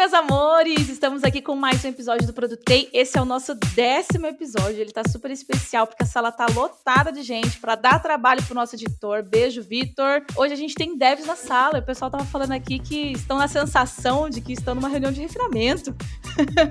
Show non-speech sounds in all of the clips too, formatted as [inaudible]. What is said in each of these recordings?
meus amores! Estamos aqui com mais um episódio do Produtei. Esse é o nosso décimo episódio. Ele tá super especial porque a sala tá lotada de gente para dar trabalho pro nosso editor. Beijo, Vitor. Hoje a gente tem devs na sala. O pessoal tava falando aqui que estão na sensação de que estão numa reunião de refinamento.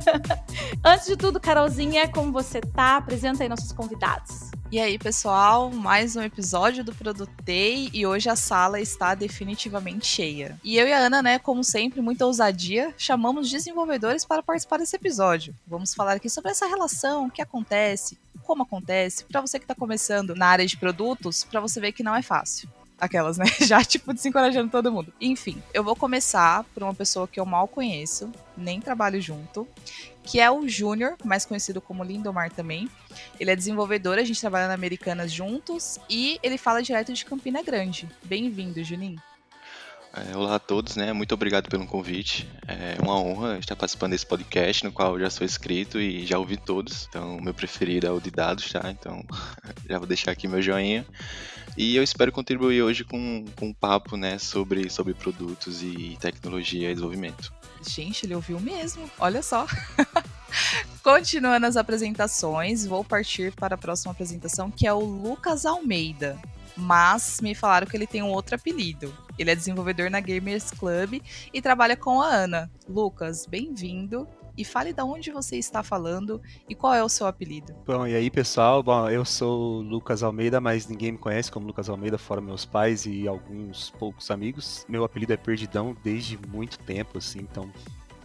[laughs] Antes de tudo, Carolzinha, como você tá? Apresenta aí nossos convidados. E aí, pessoal, mais um episódio do Produtei e hoje a sala está definitivamente cheia. E eu e a Ana, né, como sempre, muita ousadia, chamamos desenvolvedores para participar desse episódio. Vamos falar aqui sobre essa relação, o que acontece, como acontece, para você que está começando na área de produtos, para você ver que não é fácil. Aquelas, né? [laughs] Já, tipo, desencorajando todo mundo. Enfim, eu vou começar por uma pessoa que eu mal conheço, nem trabalho junto, que é o Júnior, mais conhecido como Lindomar também. Ele é desenvolvedor, a gente trabalha na Americanas juntos e ele fala direto de Campina Grande. Bem-vindo, Juninho. É, olá a todos, né? Muito obrigado pelo convite. É uma honra estar participando desse podcast, no qual já sou inscrito e já ouvi todos. Então, meu preferido é o de dados, tá? Então, [laughs] já vou deixar aqui meu joinha. E eu espero contribuir hoje com, com um papo, né, sobre, sobre produtos e tecnologia e desenvolvimento. Gente, ele ouviu mesmo. Olha só. [laughs] Continuando as apresentações, vou partir para a próxima apresentação, que é o Lucas Almeida. Mas me falaram que ele tem um outro apelido. Ele é desenvolvedor na Gamers Club e trabalha com a Ana. Lucas, bem-vindo e fale de onde você está falando e qual é o seu apelido. Bom, e aí pessoal, Bom, eu sou Lucas Almeida, mas ninguém me conhece como Lucas Almeida, fora meus pais e alguns poucos amigos. Meu apelido é Perdidão desde muito tempo, assim, então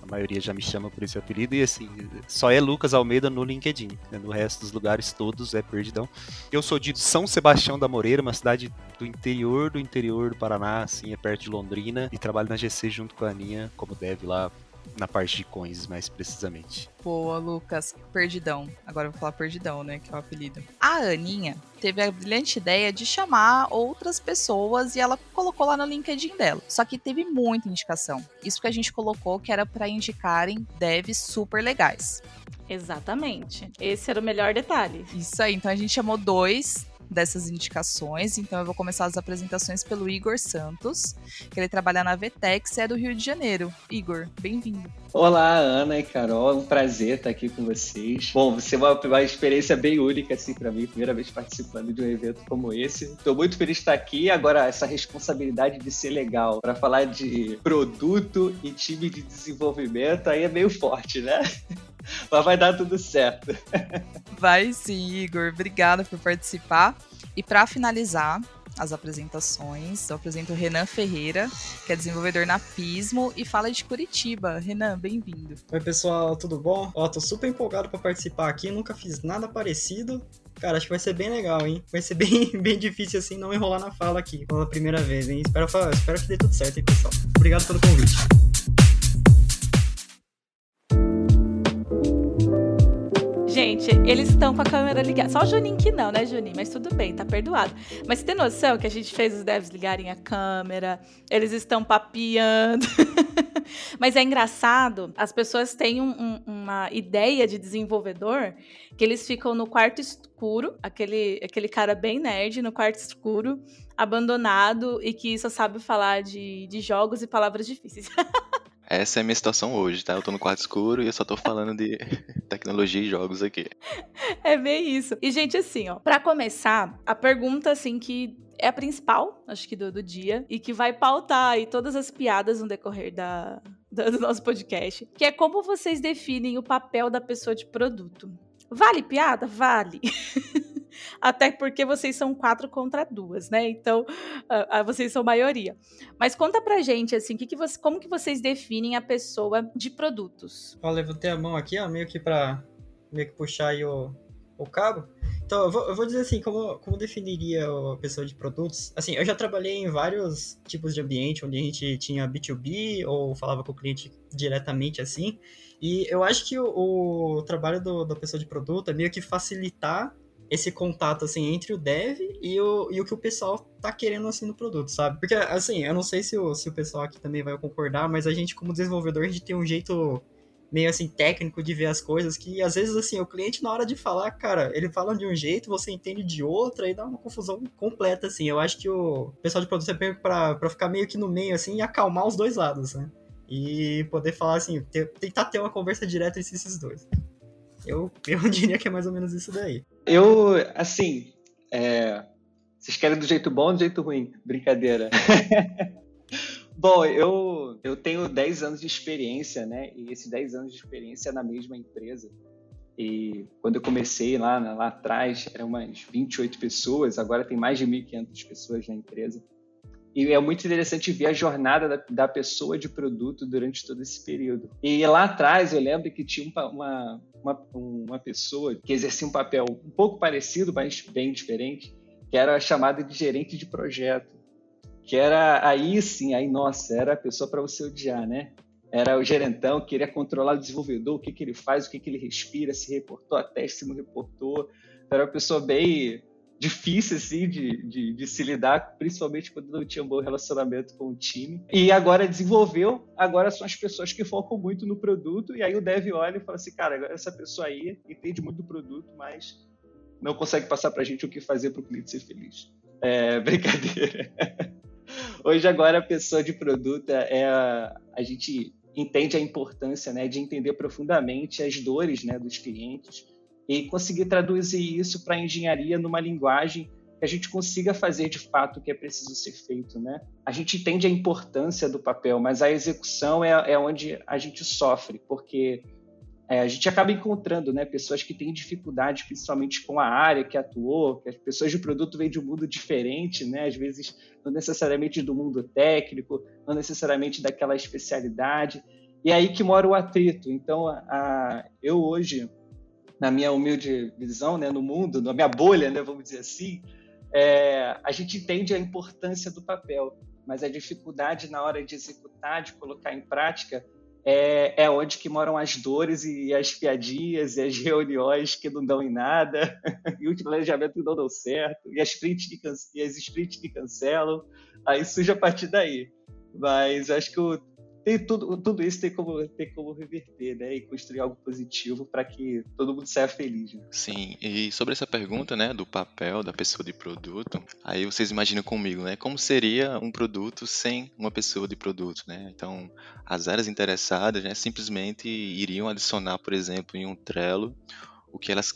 a maioria já me chama por esse apelido, e assim, só é Lucas Almeida no LinkedIn. Né? No resto dos lugares todos é Perdidão. Eu sou de São Sebastião da Moreira, uma cidade do interior do interior do Paraná, assim, é perto de Londrina, e trabalho na GC junto com a Aninha, como deve lá na parte de coins, mais precisamente. Boa, Lucas. Perdidão. Agora eu vou falar Perdidão, né? Que é o apelido. A Aninha teve a brilhante ideia de chamar outras pessoas e ela colocou lá no LinkedIn dela. Só que teve muita indicação. Isso que a gente colocou que era para indicarem devs super legais. Exatamente. Esse era o melhor detalhe. Isso aí. Então a gente chamou dois dessas indicações. Então eu vou começar as apresentações pelo Igor Santos, que ele trabalha na Vetex e é do Rio de Janeiro. Igor, bem-vindo. Olá, Ana e Carol, é um prazer estar aqui com vocês. Bom, você é uma, uma experiência bem única assim para mim, primeira vez participando de um evento como esse. Estou muito feliz de estar aqui. Agora essa responsabilidade de ser legal para falar de produto e time de desenvolvimento aí é meio forte, né? [laughs] Mas vai dar tudo certo. Vai sim, Igor. Obrigada por participar. E para finalizar as apresentações, eu apresento o Renan Ferreira, que é desenvolvedor na Pismo e fala de Curitiba. Renan, bem-vindo. Oi, pessoal, tudo bom? Ó, tô super empolgado para participar aqui, nunca fiz nada parecido. Cara, acho que vai ser bem legal, hein? Vai ser [laughs] bem, bem difícil assim não enrolar na fala aqui pela primeira vez, hein? Espero, espero que dê tudo certo, hein, pessoal. Obrigado pelo convite. Gente, eles estão com a câmera ligada. Só o Juninho que não, né, Juninho? Mas tudo bem, tá perdoado. Mas você tem noção que a gente fez os devs ligarem a câmera, eles estão papiando. [laughs] Mas é engraçado, as pessoas têm um, um, uma ideia de desenvolvedor que eles ficam no quarto escuro, aquele, aquele cara bem nerd no quarto escuro, abandonado e que só sabe falar de, de jogos e palavras difíceis. [laughs] Essa é a minha situação hoje, tá? Eu tô no quarto escuro e eu só tô falando de [laughs] tecnologia e jogos aqui. É bem isso. E, gente, assim, ó, pra começar, a pergunta, assim, que é a principal, acho que do, do dia, e que vai pautar aí todas as piadas no decorrer da, do nosso podcast, que é como vocês definem o papel da pessoa de produto. Vale piada? Vale. [laughs] Até porque vocês são quatro contra duas, né? Então, uh, vocês são maioria. Mas conta pra gente, assim, que que você, como que vocês definem a pessoa de produtos? Ó, levantei a mão aqui, ó, meio que pra meio que puxar aí o, o cabo. Então, eu vou, eu vou, dizer assim, como, como definiria a pessoa de produtos? Assim, eu já trabalhei em vários tipos de ambiente, onde a gente tinha B2B, ou falava com o cliente diretamente assim, e eu acho que o, o trabalho da pessoa de produto é meio que facilitar esse contato, assim, entre o dev e o, e o que o pessoal tá querendo, assim, no produto, sabe? Porque, assim, eu não sei se o, se o pessoal aqui também vai concordar, mas a gente, como desenvolvedor, a gente tem um jeito meio, assim, técnico de ver as coisas que, às vezes, assim, o cliente, na hora de falar, cara, ele fala de um jeito, você entende de outro, aí dá uma confusão completa, assim. Eu acho que o pessoal de produto é meio pra, pra ficar meio que no meio, assim, e acalmar os dois lados, né? e poder falar assim, ter, tentar ter uma conversa direta entre esses dois. Eu, eu [laughs] diria que é mais ou menos isso daí. Eu, assim, é... vocês querem do jeito bom ou do jeito ruim? Brincadeira. [laughs] Bom, eu, eu tenho 10 anos de experiência, né? E esses 10 anos de experiência na mesma empresa. E quando eu comecei lá, lá atrás, eram umas 28 pessoas, agora tem mais de 1.500 pessoas na empresa. E é muito interessante ver a jornada da, da, pessoa de produto durante todo esse período. E lá atrás eu lembro que tinha uma, uma, uma pessoa que exercia um papel um pouco parecido, mas bem diferente, que era chamada de gerente de projeto. Que era aí sim, aí nossa, era a pessoa para você odiar, né? Era o gerentão, queria controlar o desenvolvedor, o que, que ele faz, o que, que ele respira, se reportou a teste, se não reportou. Era uma pessoa bem difícil assim de, de, de, se lidar, principalmente quando não tinha um bom relacionamento com o time. E agora desenvolveu, agora são as pessoas que focam muito no produto, e aí o dev olha e fala assim, cara, essa pessoa aí entende muito do produto, mas não consegue passar para a gente o que fazer para o cliente ser feliz. É [laughs] brincadeira. Hoje agora a pessoa de produto é a, a gente entende a importância né, de entender profundamente as dores né, dos clientes, e conseguir traduzir isso para a engenharia numa linguagem que a gente consiga fazer de fato o que é preciso ser feito, né? A gente entende a importância do papel, mas a execução é, é onde a gente sofre, porque é, a gente acaba encontrando né, pessoas que têm dificuldade, principalmente com a área que atuou, que as pessoas de produto vêm de um mundo diferente, né, às vezes não necessariamente do mundo técnico, não necessariamente daquela especialidade, e é aí que mora o atrito. Então, a, a, eu hoje na minha humilde visão, né, no mundo, na minha bolha, né, vamos dizer assim, é, a gente entende a importância do papel, mas a dificuldade na hora de executar, de colocar em prática, é, é onde que moram as dores e as piadinhas e as reuniões que não dão em nada, [laughs] e o planejamento que não deu certo, e as sprints que, e as sprints que cancelam, aí surge a partir daí. Mas acho que o tem tudo, tudo isso tem como, tem como reverter, né? E construir algo positivo para que todo mundo saia feliz. Né? Sim, e sobre essa pergunta, né, do papel da pessoa de produto, aí vocês imaginam comigo, né? Como seria um produto sem uma pessoa de produto, né? Então, as áreas interessadas, né, simplesmente iriam adicionar, por exemplo, em um Trello, o que elas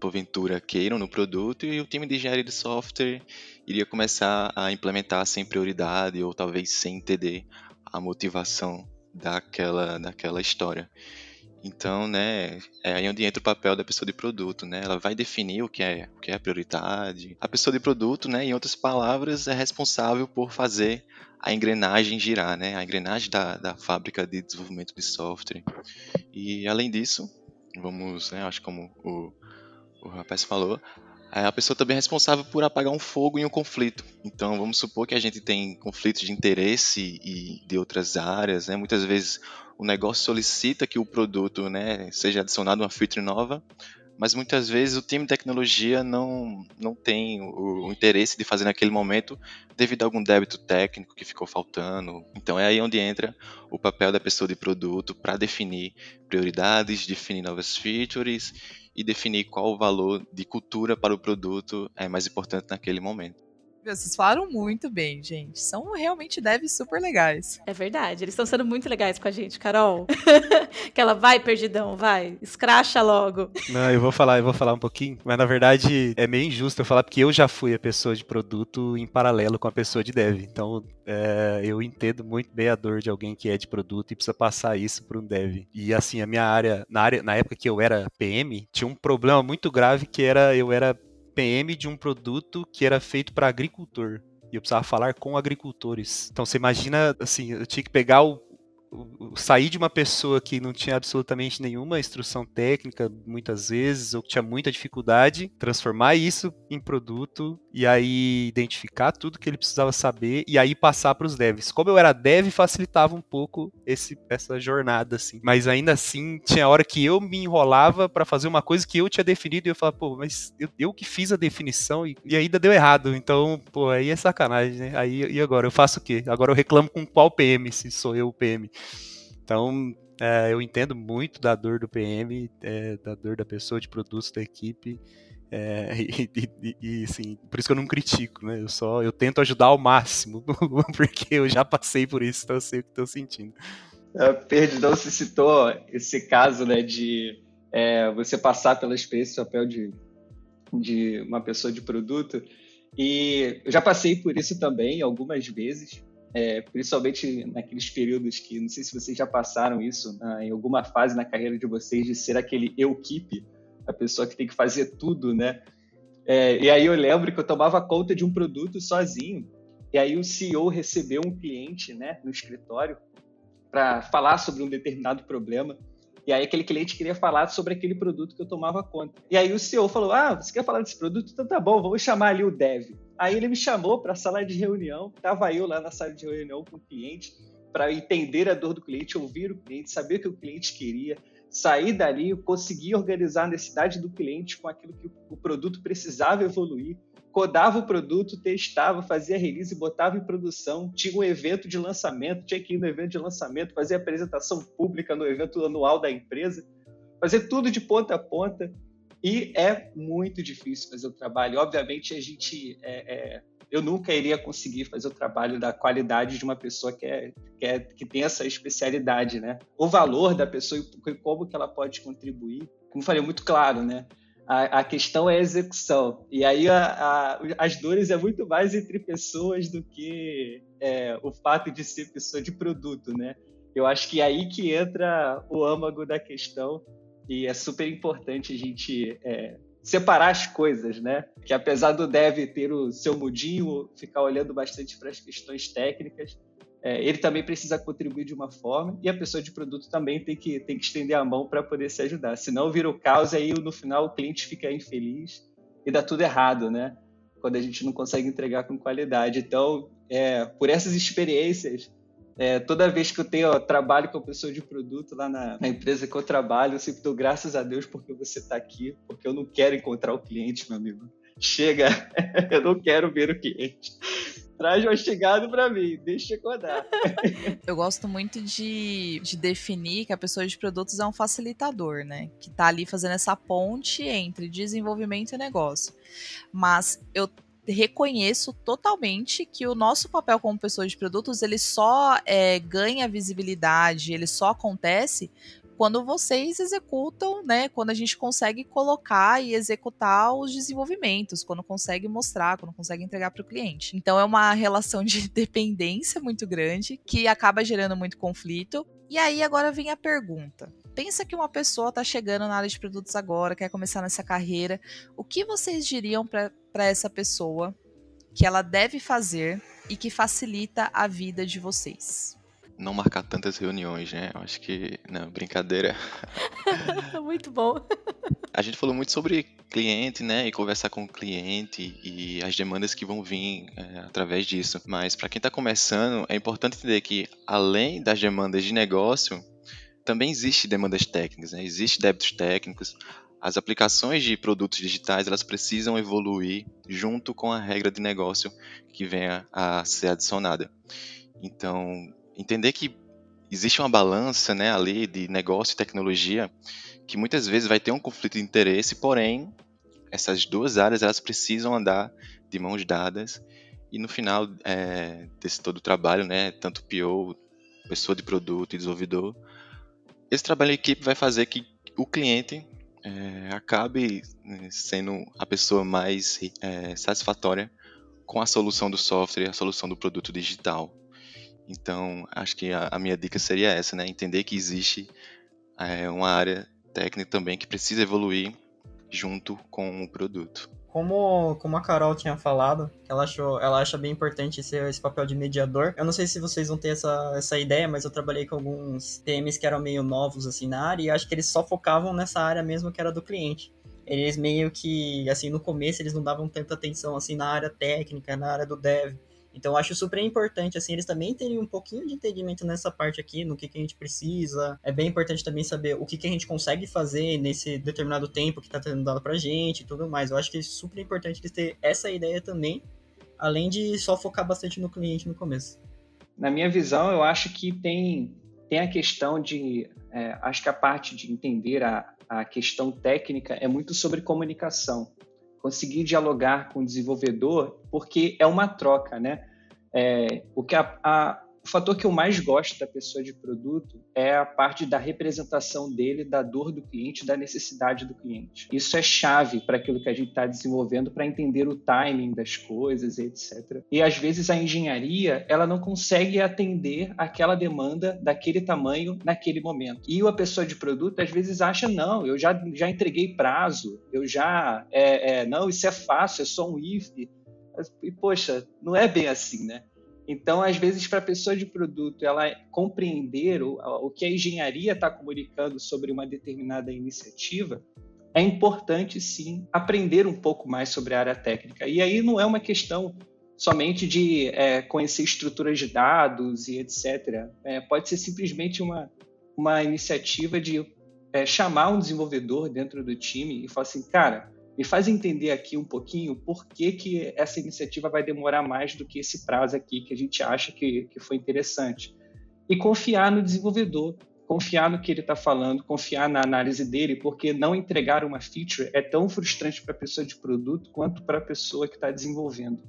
porventura queiram no produto e o time de engenharia de software iria começar a implementar sem prioridade ou talvez sem entender a motivação daquela, daquela história. Então, né, é aí onde entra o papel da pessoa de produto, né? Ela vai definir o que é, o que é prioridade. A pessoa de produto, né, em outras palavras, é responsável por fazer a engrenagem girar, né? A engrenagem da, da fábrica de desenvolvimento de software. E além disso, vamos, né, acho como o, o rapaz falou, a pessoa também é responsável por apagar um fogo em um conflito. Então, vamos supor que a gente tem conflitos de interesse e de outras áreas, né? Muitas vezes o negócio solicita que o produto, né, seja adicionado uma feature nova, mas muitas vezes o time de tecnologia não, não tem o, o, interesse de fazer naquele momento devido a algum débito técnico que ficou faltando. Então é aí onde entra o papel da pessoa de produto para definir prioridades, definir novas features e definir qual o valor de cultura para o produto é mais importante naquele momento. Vocês falaram muito bem, gente. São realmente devs super legais. É verdade. Eles estão sendo muito legais com a gente, Carol. [laughs] que ela vai, perdidão, vai. Escracha logo. Não, eu vou falar, eu vou falar um pouquinho. Mas na verdade é meio injusto eu falar porque eu já fui a pessoa de produto em paralelo com a pessoa de dev. Então é, eu entendo muito bem a dor de alguém que é de produto e precisa passar isso para um dev. E assim, a minha área na, área, na época que eu era PM, tinha um problema muito grave que era eu era PM de um produto que era feito para agricultor. E eu precisava falar com agricultores. Então você imagina, assim, eu tinha que pegar o, sair de uma pessoa que não tinha absolutamente nenhuma instrução técnica, muitas vezes, ou que tinha muita dificuldade, transformar isso em produto e aí identificar tudo que ele precisava saber e aí passar para os devs. Como eu era dev, facilitava um pouco esse, essa jornada, assim. Mas ainda assim, tinha hora que eu me enrolava para fazer uma coisa que eu tinha definido e eu falava, pô, mas eu, eu que fiz a definição e, e, ainda deu errado. Então, pô, aí é sacanagem, né? Aí, e agora? Eu faço o quê? Agora eu reclamo com qual PM, se sou eu o PM. Então, é, eu entendo muito da dor do PM, é, da dor da pessoa de produtos da equipe. É, [laughs] e, e, e, assim, por isso que eu não critico, né? Eu só eu tento ajudar ao máximo, [laughs] porque eu já passei por isso, então eu sei o que estou sentindo. É, Perdão se citou esse caso né, de é, você passar pela experiência do papel de, de uma pessoa de produto. E eu já passei por isso também algumas vezes, é, principalmente naqueles períodos que, não sei se vocês já passaram isso né, em alguma fase na carreira de vocês, de ser aquele eu-keep, a pessoa que tem que fazer tudo, né? É, e aí eu lembro que eu tomava conta de um produto sozinho, e aí o CEO recebeu um cliente né, no escritório para falar sobre um determinado problema. E aí aquele cliente queria falar sobre aquele produto que eu tomava conta. E aí o CEO falou: Ah, você quer falar desse produto? Então tá bom, vamos chamar ali o dev. Aí ele me chamou para a sala de reunião, tava eu lá na sala de reunião com o cliente para entender a dor do cliente, ouvir o cliente, saber o que o cliente queria, sair dali, conseguir organizar a necessidade do cliente com aquilo que o produto precisava evoluir, codava o produto, testava, fazia release, botava em produção, tinha um evento de lançamento, tinha que ir no evento de lançamento, fazer apresentação pública no evento anual da empresa, fazer tudo de ponta a ponta. E é muito difícil fazer o trabalho. Obviamente, a gente é, é, eu nunca iria conseguir fazer o trabalho da qualidade de uma pessoa que, é, que, é, que tem essa especialidade, né? O valor da pessoa e como que ela pode contribuir, como falei, muito claro, né? A, a questão é a execução. E aí a, a, as dores é muito mais entre pessoas do que é, o fato de ser pessoa de produto, né? Eu acho que é aí que entra o âmago da questão e é super importante a gente é, separar as coisas, né? Que apesar do dev ter o seu mudinho, ficar olhando bastante para as questões técnicas, é, ele também precisa contribuir de uma forma e a pessoa de produto também tem que, tem que estender a mão para poder se ajudar. Senão vira o caos e aí no final o cliente fica infeliz e dá tudo errado, né? Quando a gente não consegue entregar com qualidade. Então, é, por essas experiências, é, toda vez que eu tenho ó, trabalho com a pessoa de produto lá na, na, empresa que eu trabalho, eu sempre dou graças a Deus porque você está aqui, porque eu não quero encontrar o cliente, meu amigo. Chega, [laughs] eu não quero ver o cliente. Traz mastigado para mim, deixa eu. [laughs] Eu gosto muito de, de definir que a pessoa de produtos é um facilitador, né? Que está ali fazendo essa ponte entre desenvolvimento e negócio. Mas eu reconheço totalmente que o nosso papel como pessoa de produtos ele só é, ganha visibilidade, ele só acontece quando vocês executam, né? Quando a gente consegue colocar e executar os desenvolvimentos, quando consegue mostrar, quando consegue entregar para o cliente. Então é uma relação de [laughs] dependência muito grande que acaba gerando muito conflito. E aí agora vem a pergunta: pensa que uma pessoa está chegando na área de produtos agora, quer começar nessa carreira, o que vocês diriam para essa pessoa que ela deve fazer e que facilita a vida de vocês? Não marcar tantas reuniões, né? Eu acho que. Não, brincadeira. [laughs] muito bom. A gente falou muito sobre cliente, né? E conversar com o cliente e as demandas que vão vir é, através disso. Mas para quem está começando, é importante entender que, além das demandas de negócio, também existe demandas técnicas, né? existe débitos técnicos. As aplicações de produtos digitais elas precisam evoluir junto com a regra de negócio que venha a ser adicionada. Então, entender que existe uma balança né, ali de negócio e tecnologia que muitas vezes vai ter um conflito de interesse, porém essas duas áreas elas precisam andar de mãos dadas e no final é, desse todo o trabalho, né, tanto PO, pessoa de produto e desenvolvedor, esse trabalho em equipe vai fazer que o cliente é, acabe né, sendo a pessoa mais é, satisfatória com a solução do software, a solução do produto digital. Então, acho que a, a minha dica seria essa, né? Entender que existe é, uma área técnica também que precisa evoluir junto com o produto. Como, como a Carol tinha falado, ela, achou, ela acha bem importante ser esse papel de mediador. Eu não sei se vocês vão ter essa, essa ideia, mas eu trabalhei com alguns TMs que eram meio novos assim na área e acho que eles só focavam nessa área mesmo que era do cliente. Eles meio que, assim, no começo eles não davam tanta atenção assim na área técnica, na área do dev. Então, acho super importante, assim, eles também terem um pouquinho de entendimento nessa parte aqui, no que, que a gente precisa. É bem importante também saber o que, que a gente consegue fazer nesse determinado tempo que está sendo dado pra gente e tudo mais. Eu acho que é super importante eles terem essa ideia também, além de só focar bastante no cliente no começo. Na minha visão, eu acho que tem, tem a questão de. É, acho que a parte de entender a, a questão técnica é muito sobre comunicação conseguir dialogar com o desenvolvedor, porque é uma troca, né? É, o que a, a, o fator que eu mais gosto da pessoa de produto é a parte da representação dele, da dor do cliente, da necessidade do cliente. Isso é chave para aquilo que a gente está desenvolvendo, para entender o timing das coisas, etc. E às vezes a engenharia ela não consegue atender aquela demanda daquele tamanho naquele momento. E a pessoa de produto às vezes acha não, eu já já entreguei prazo, eu já é, é, não, isso é fácil, é só um if. E poxa, não é bem assim, né? Então, às vezes, para a pessoa de produto ela compreender o, o que a engenharia está comunicando sobre uma determinada iniciativa, é importante sim aprender um pouco mais sobre a área técnica. E aí não é uma questão somente de é, conhecer estruturas de dados e etc. É, pode ser simplesmente uma, uma iniciativa de é, chamar um desenvolvedor dentro do time e falar assim, cara, me faz entender aqui um pouquinho por que, que essa iniciativa vai demorar mais do que esse prazo aqui que a gente acha que, que foi interessante. E confiar no desenvolvedor, confiar no que ele está falando, confiar na análise dele, porque não entregar uma feature é tão frustrante para a pessoa de produto quanto para a pessoa que está desenvolvendo.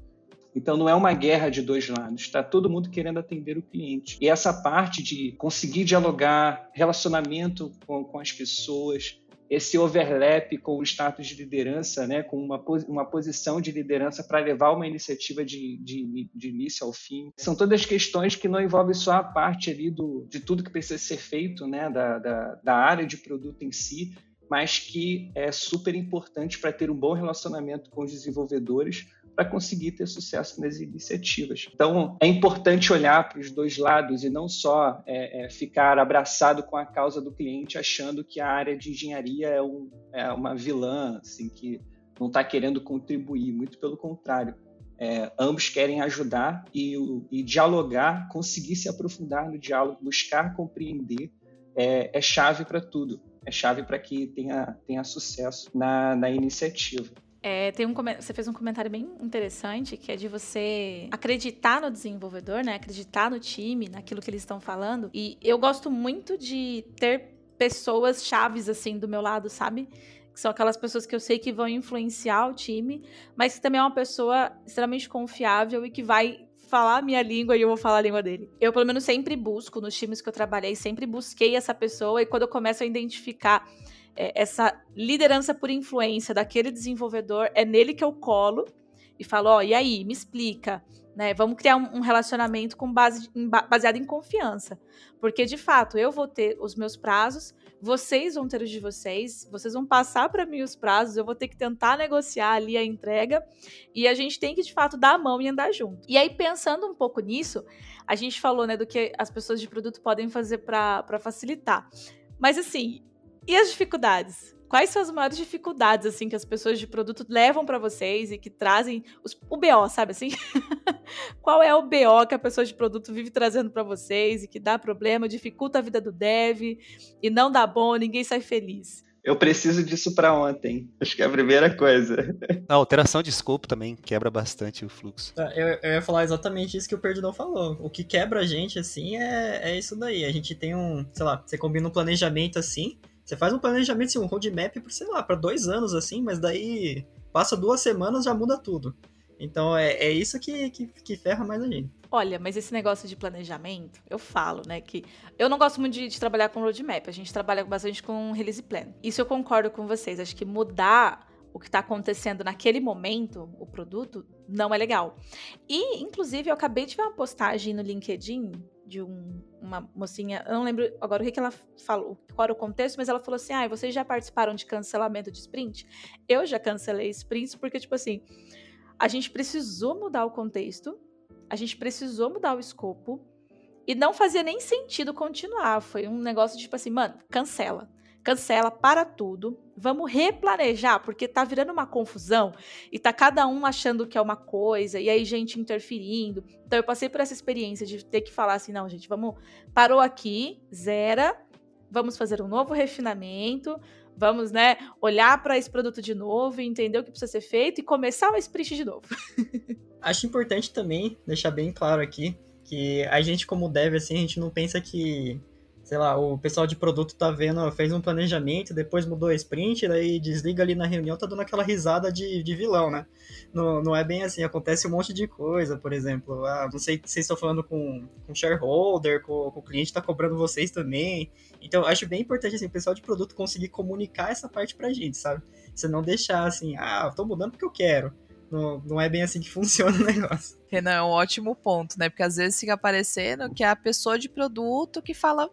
Então não é uma guerra de dois lados, está todo mundo querendo atender o cliente. E essa parte de conseguir dialogar, relacionamento com, com as pessoas, esse overlap com o status de liderança, né, com uma, uma posição de liderança para levar uma iniciativa de, de, de, início ao fim. São todas questões que não envolvem só a parte ali do, de tudo que precisa ser feito, né, da, da, da área de produto em si, mas que é super importante para ter um bom relacionamento com os desenvolvedores, para conseguir ter sucesso nas iniciativas. Então, é importante olhar para os dois lados e não só é, é, ficar abraçado com a causa do cliente, achando que a área de engenharia é, um, é uma vilã, assim, que não está querendo contribuir. Muito pelo contrário. É, ambos querem ajudar e, e, dialogar, conseguir se aprofundar no diálogo, buscar compreender, é, é chave para tudo. É chave para que tenha, tenha sucesso na, na iniciativa. É, tem um, você fez um comentário bem interessante, que é de você acreditar no desenvolvedor, né? Acreditar no time, naquilo que eles estão falando. E eu gosto muito de ter pessoas chaves, assim, do meu lado, sabe? Que são aquelas pessoas que eu sei que vão influenciar o time, mas que também é uma pessoa extremamente confiável e que vai falar a minha língua e eu vou falar a língua dele. Eu, pelo menos, sempre busco, nos times que eu trabalhei, sempre busquei essa pessoa e quando eu começo a identificar é, essa liderança por influência daquele desenvolvedor, é nele que eu colo e falo, ó, oh, e aí, me explica, né? Vamos criar um, um relacionamento com base em, baseado em confiança, porque de fato eu vou ter os meus prazos, vocês vão ter os de vocês, vocês vão passar para mim os prazos, eu vou ter que tentar negociar ali a entrega e a gente tem que de fato dar a mão e andar junto. E aí pensando um pouco nisso, a gente falou, né, do que as pessoas de produto podem fazer para facilitar. Mas assim, e as dificuldades? Quais são as maiores dificuldades assim que as pessoas de produto levam para vocês e que trazem os, o BO, sabe assim? [laughs] Qual é o BO que a pessoa de produto vive trazendo para vocês e que dá problema, dificulta a vida do dev e não dá bom, ninguém sai feliz? Eu preciso disso para ontem. Acho que é a primeira coisa. [laughs] A alteração de escopo também quebra bastante o fluxo. É, eu, eu ia falar exatamente isso que o Perdão falou. O que quebra a gente, assim, é, é isso daí. A gente tem um, sei lá, você combina um planejamento assim, você faz um planejamento, assim, um roadmap, sei lá, para dois anos, assim, mas daí passa duas semanas já muda tudo. Então é, é isso que, que, que ferra mais a gente. Olha, mas esse negócio de planejamento, eu falo, né, que eu não gosto muito de, de, trabalhar com roadmap, a gente trabalha bastante com release plan. Isso eu concordo com vocês, acho que mudar o que está acontecendo naquele momento, o produto, não é legal. E, inclusive, eu acabei de ver uma postagem no LinkedIn de um, uma mocinha, eu não lembro agora o que, que ela falou, qual era o contexto, mas ela falou assim: ah, vocês já participaram de cancelamento de sprint? Eu já cancelei sprints porque, tipo assim, a gente precisou mudar o contexto, a gente precisou mudar o escopo, e não fazia nem sentido continuar. Foi um negócio de, tipo assim, mano, cancela cancela, para tudo, vamos replanejar, porque tá virando uma confusão e tá cada um achando que é uma coisa, e aí gente interferindo. Então eu passei por essa experiência de ter que falar assim, não, gente, vamos, parou aqui, zera, vamos fazer um novo refinamento, vamos, né, olhar para esse produto de novo, entender o que precisa ser feito e começar o sprint de novo. [laughs] Acho importante também deixar bem claro aqui que a gente como dev assim, a gente não pensa que sei lá, o pessoal de produto tá vendo, fez um planejamento, depois mudou a sprint, daí desliga ali na reunião, tá dando aquela risada de, de vilão, né? Não, não é bem assim, acontece um monte de coisa, por exemplo, ah, não sei se estão falando com, com shareholder, com, com o cliente tá cobrando vocês também. Então, acho bem importante, assim, o pessoal de produto conseguir comunicar essa parte pra gente, sabe? Você não deixar assim, ah, tô mudando porque eu quero. Não, não é bem assim que [laughs] funciona o negócio. Renan, é um ótimo ponto, né? Porque às vezes fica aparecendo que é a pessoa de produto que fala,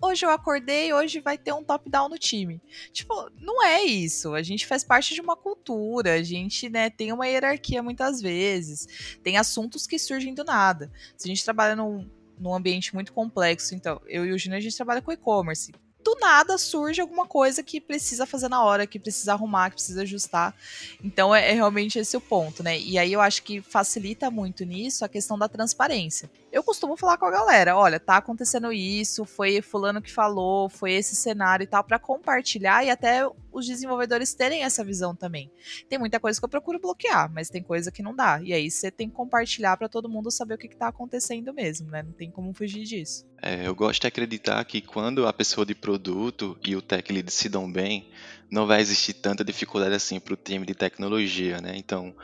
hoje eu acordei, hoje vai ter um top-down no time. Tipo, não é isso. A gente faz parte de uma cultura, a gente, né, tem uma hierarquia muitas vezes. Tem assuntos que surgem do nada. Se a gente trabalha num, num ambiente muito complexo, então, eu e o Júnior, a gente trabalha com e-commerce do nada surge alguma coisa que precisa fazer na hora, que precisa arrumar, que precisa ajustar. Então é, é, realmente esse o ponto, né? E aí eu acho que facilita muito nisso a questão da transparência. Eu costumo falar com a galera, olha, tá acontecendo isso, foi fulano que falou, foi esse cenário e tal, para compartilhar e até os desenvolvedores terem essa visão também. Tem muita coisa que eu procuro bloquear, mas tem coisa que não dá. E aí você tem que compartilhar para todo mundo saber o que, está acontecendo mesmo, né? Não tem como fugir disso. É, eu gosto de acreditar que quando a pessoa de produto e o tech lead se dão bem, não vai existir tanta dificuldade assim para o time de tecnologia, né? Então,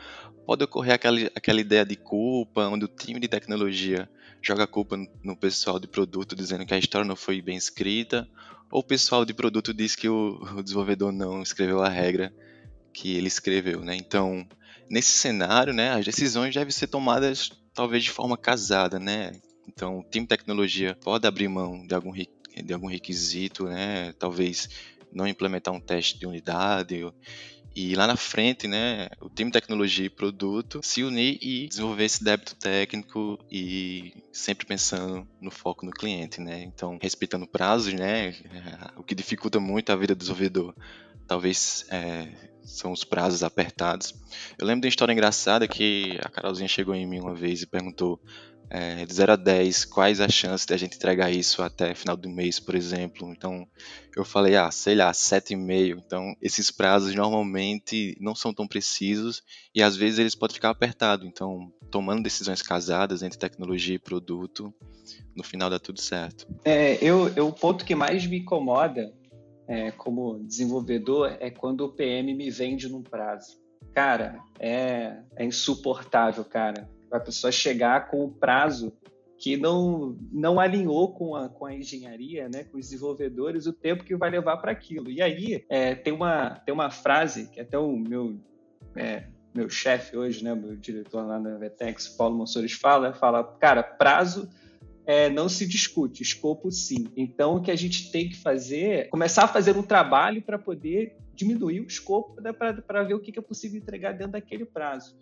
pode ocorrer aquela, aquela ideia de culpa, onde o time de tecnologia joga a culpa no, no pessoal de produto, dizendo que a história não foi bem escrita, ou o pessoal de produto diz que o, o desenvolvedor não escreveu a regra que ele escreveu, né? Então, nesse cenário, né, as decisões devem ser tomadas talvez de forma casada, né? Então, o time de tecnologia pode abrir mão de algum, de algum requisito, né? Talvez não implementar um teste de unidade e lá na frente, né, o time de tecnologia e produto se unir e desenvolver esse débito técnico e sempre pensando no foco no cliente, né? Então, respeitando prazos, né, o que dificulta muito a vida do desenvolvedor, talvez é, são os prazos apertados. Eu lembro de uma história engraçada que a Carolzinha chegou em mim uma vez e perguntou é, de 0 a 10, quais as chances de a gente entregar isso até final do mês, por exemplo. Então, eu falei, ah, sei lá, 7,5. Então, esses prazos normalmente não são tão precisos e às vezes eles podem ficar apertados. Então, tomando decisões casadas entre tecnologia e produto, no final dá tudo certo. É, eu, eu, o ponto que mais me incomoda é, como desenvolvedor é quando o PM me vende num prazo. Cara, é, é insuportável, cara a pessoa chegar com o prazo que não, não alinhou com a, com a engenharia, né, com os desenvolvedores, o tempo que vai levar para aquilo. E aí é, tem, uma, tem uma frase que até o meu, é, meu chefe hoje, né, meu diretor lá na Vetex, Paulo Monsores, fala, fala, cara, prazo é, não se discute, escopo sim. Então, o que a gente tem que fazer é começar a fazer um trabalho para poder diminuir o escopo para ver o que é possível entregar dentro daquele prazo.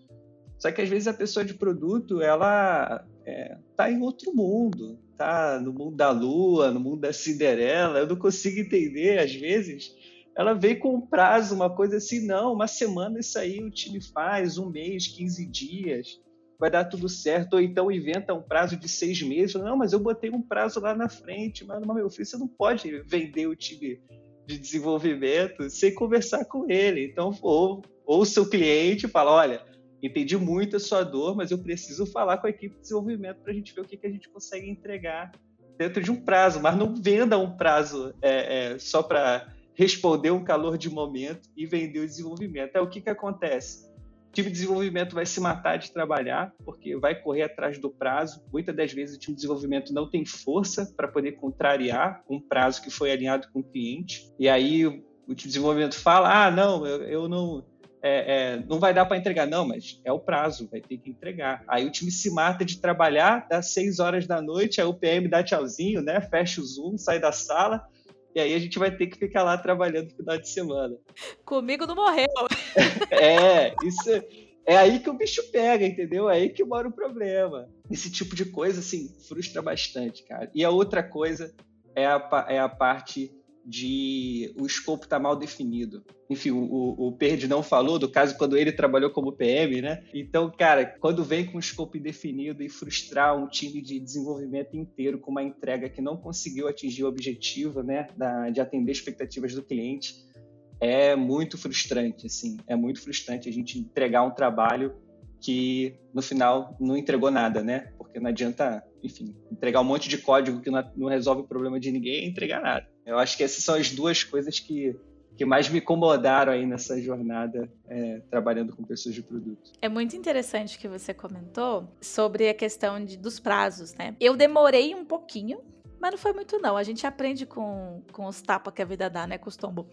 Só que às vezes a pessoa de produto, ela é, tá em outro mundo, tá no mundo da lua, no mundo da Cinderela, eu não consigo entender, às vezes, ela vem com um prazo, uma coisa assim, não, uma semana isso aí o time faz, um mês, 15 dias, vai dar tudo certo, ou então inventa um prazo de seis meses, não, mas eu botei um prazo lá na frente, mas meu filho, você não pode vender o time de desenvolvimento sem conversar com ele, então ou, ou seu cliente fala, olha, entendi muito a sua dor, mas eu preciso falar com a equipe de desenvolvimento para a gente ver o que, que a gente consegue entregar dentro de um prazo, mas não venda um prazo é, é, só para responder um calor de momento e vender o desenvolvimento. É o que, que acontece. O time de desenvolvimento vai se matar de trabalhar, porque vai correr atrás do prazo. Muitas das vezes o time de desenvolvimento não tem força para poder contrariar um prazo que foi alinhado com o cliente. E aí o time de desenvolvimento fala: ah, não, eu, eu não é, é, não vai dar para entregar, não, mas é o prazo, vai ter que entregar. Aí o time se mata de trabalhar, dá seis horas da noite, aí o PM dá tchauzinho, né? Fecha o Zoom, sai da sala, e aí a gente vai ter que ficar lá trabalhando no final de semana. Comigo não morreu. [laughs] é, isso é aí que o bicho pega, entendeu? É aí que mora o problema. Esse tipo de coisa, assim, frustra bastante, cara. E a outra coisa é a, é a parte de o escopo estar tá mal definido. Enfim, o, o Perdi não falou do caso quando ele trabalhou como PM, né? Então, cara, quando vem com o escopo indefinido e frustrar um time de desenvolvimento inteiro com uma entrega que não conseguiu atingir o objetivo, né, da, de atender expectativas do cliente, é muito frustrante, assim. É muito frustrante a gente entregar um trabalho que no final não entregou nada, né? Porque não adianta enfim, entregar um monte de código que não resolve o problema de ninguém é entregar nada. Eu acho que essas são as duas coisas que, que mais me incomodaram aí nessa jornada é, trabalhando com pessoas de produto. É muito interessante que você comentou sobre a questão de, dos prazos, né? Eu demorei um pouquinho mas não foi muito, não. A gente aprende com, com os tapas que a vida dá, né, com os tombos.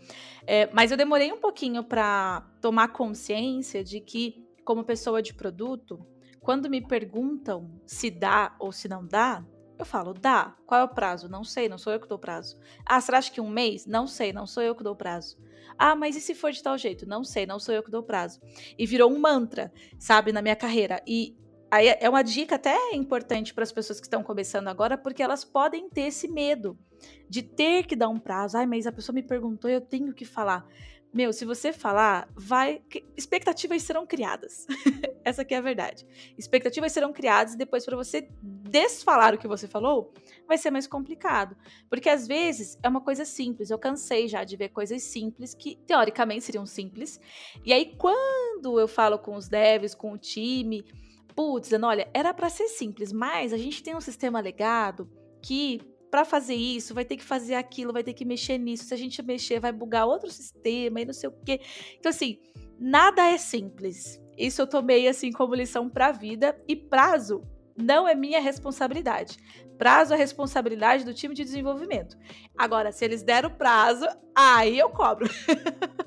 É, mas eu demorei um pouquinho para tomar consciência de que, como pessoa de produto, quando me perguntam se dá ou se não dá, eu falo, dá. Qual é o prazo? Não sei, não sou eu que dou prazo. Ah, acha que um mês? Não sei, não sou eu que dou prazo. Ah, mas e se for de tal jeito? Não sei, não sou eu que dou prazo. E virou um mantra, sabe, na minha carreira. E Aí é uma dica até importante para as pessoas que estão começando agora, porque elas podem ter esse medo de ter que dar um prazo. Ai, mas a pessoa me perguntou, eu tenho que falar. Meu, se você falar, vai. Expectativas serão criadas. [laughs] Essa aqui é a verdade. Expectativas serão criadas e depois, para você desfalar o que você falou, vai ser mais complicado. Porque às vezes é uma coisa simples. Eu cansei já de ver coisas simples que, teoricamente, seriam simples. E aí, quando eu falo com os devs, com o time putz, dizendo, olha, era para ser simples, mas a gente tem um sistema legado que para fazer isso vai ter que fazer aquilo, vai ter que mexer nisso. Se a gente mexer, vai bugar outro sistema e não sei o quê. Então assim, nada é simples. Isso eu tomei assim como lição para a vida e prazo não é minha responsabilidade. Prazo é responsabilidade do time de desenvolvimento. Agora, se eles deram prazo, aí eu cobro.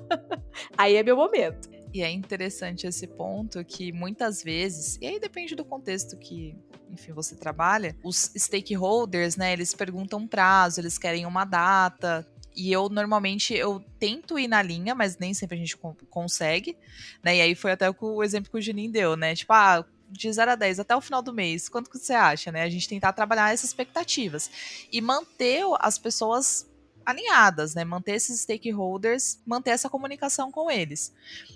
[laughs] aí é meu momento. E é interessante esse ponto que muitas vezes, e aí depende do contexto que, enfim, você trabalha, os stakeholders, né, eles perguntam um prazo, eles querem uma data, e eu normalmente eu tento ir na linha, mas nem sempre a gente consegue, né? E aí foi até o exemplo que o Juninho deu, né? Tipo, ah, de 0 a 10 até o final do mês, quanto que você acha, né? A gente tentar trabalhar essas expectativas e manter as pessoas alinhadas, né? Manter esses stakeholders, manter essa comunicação com eles.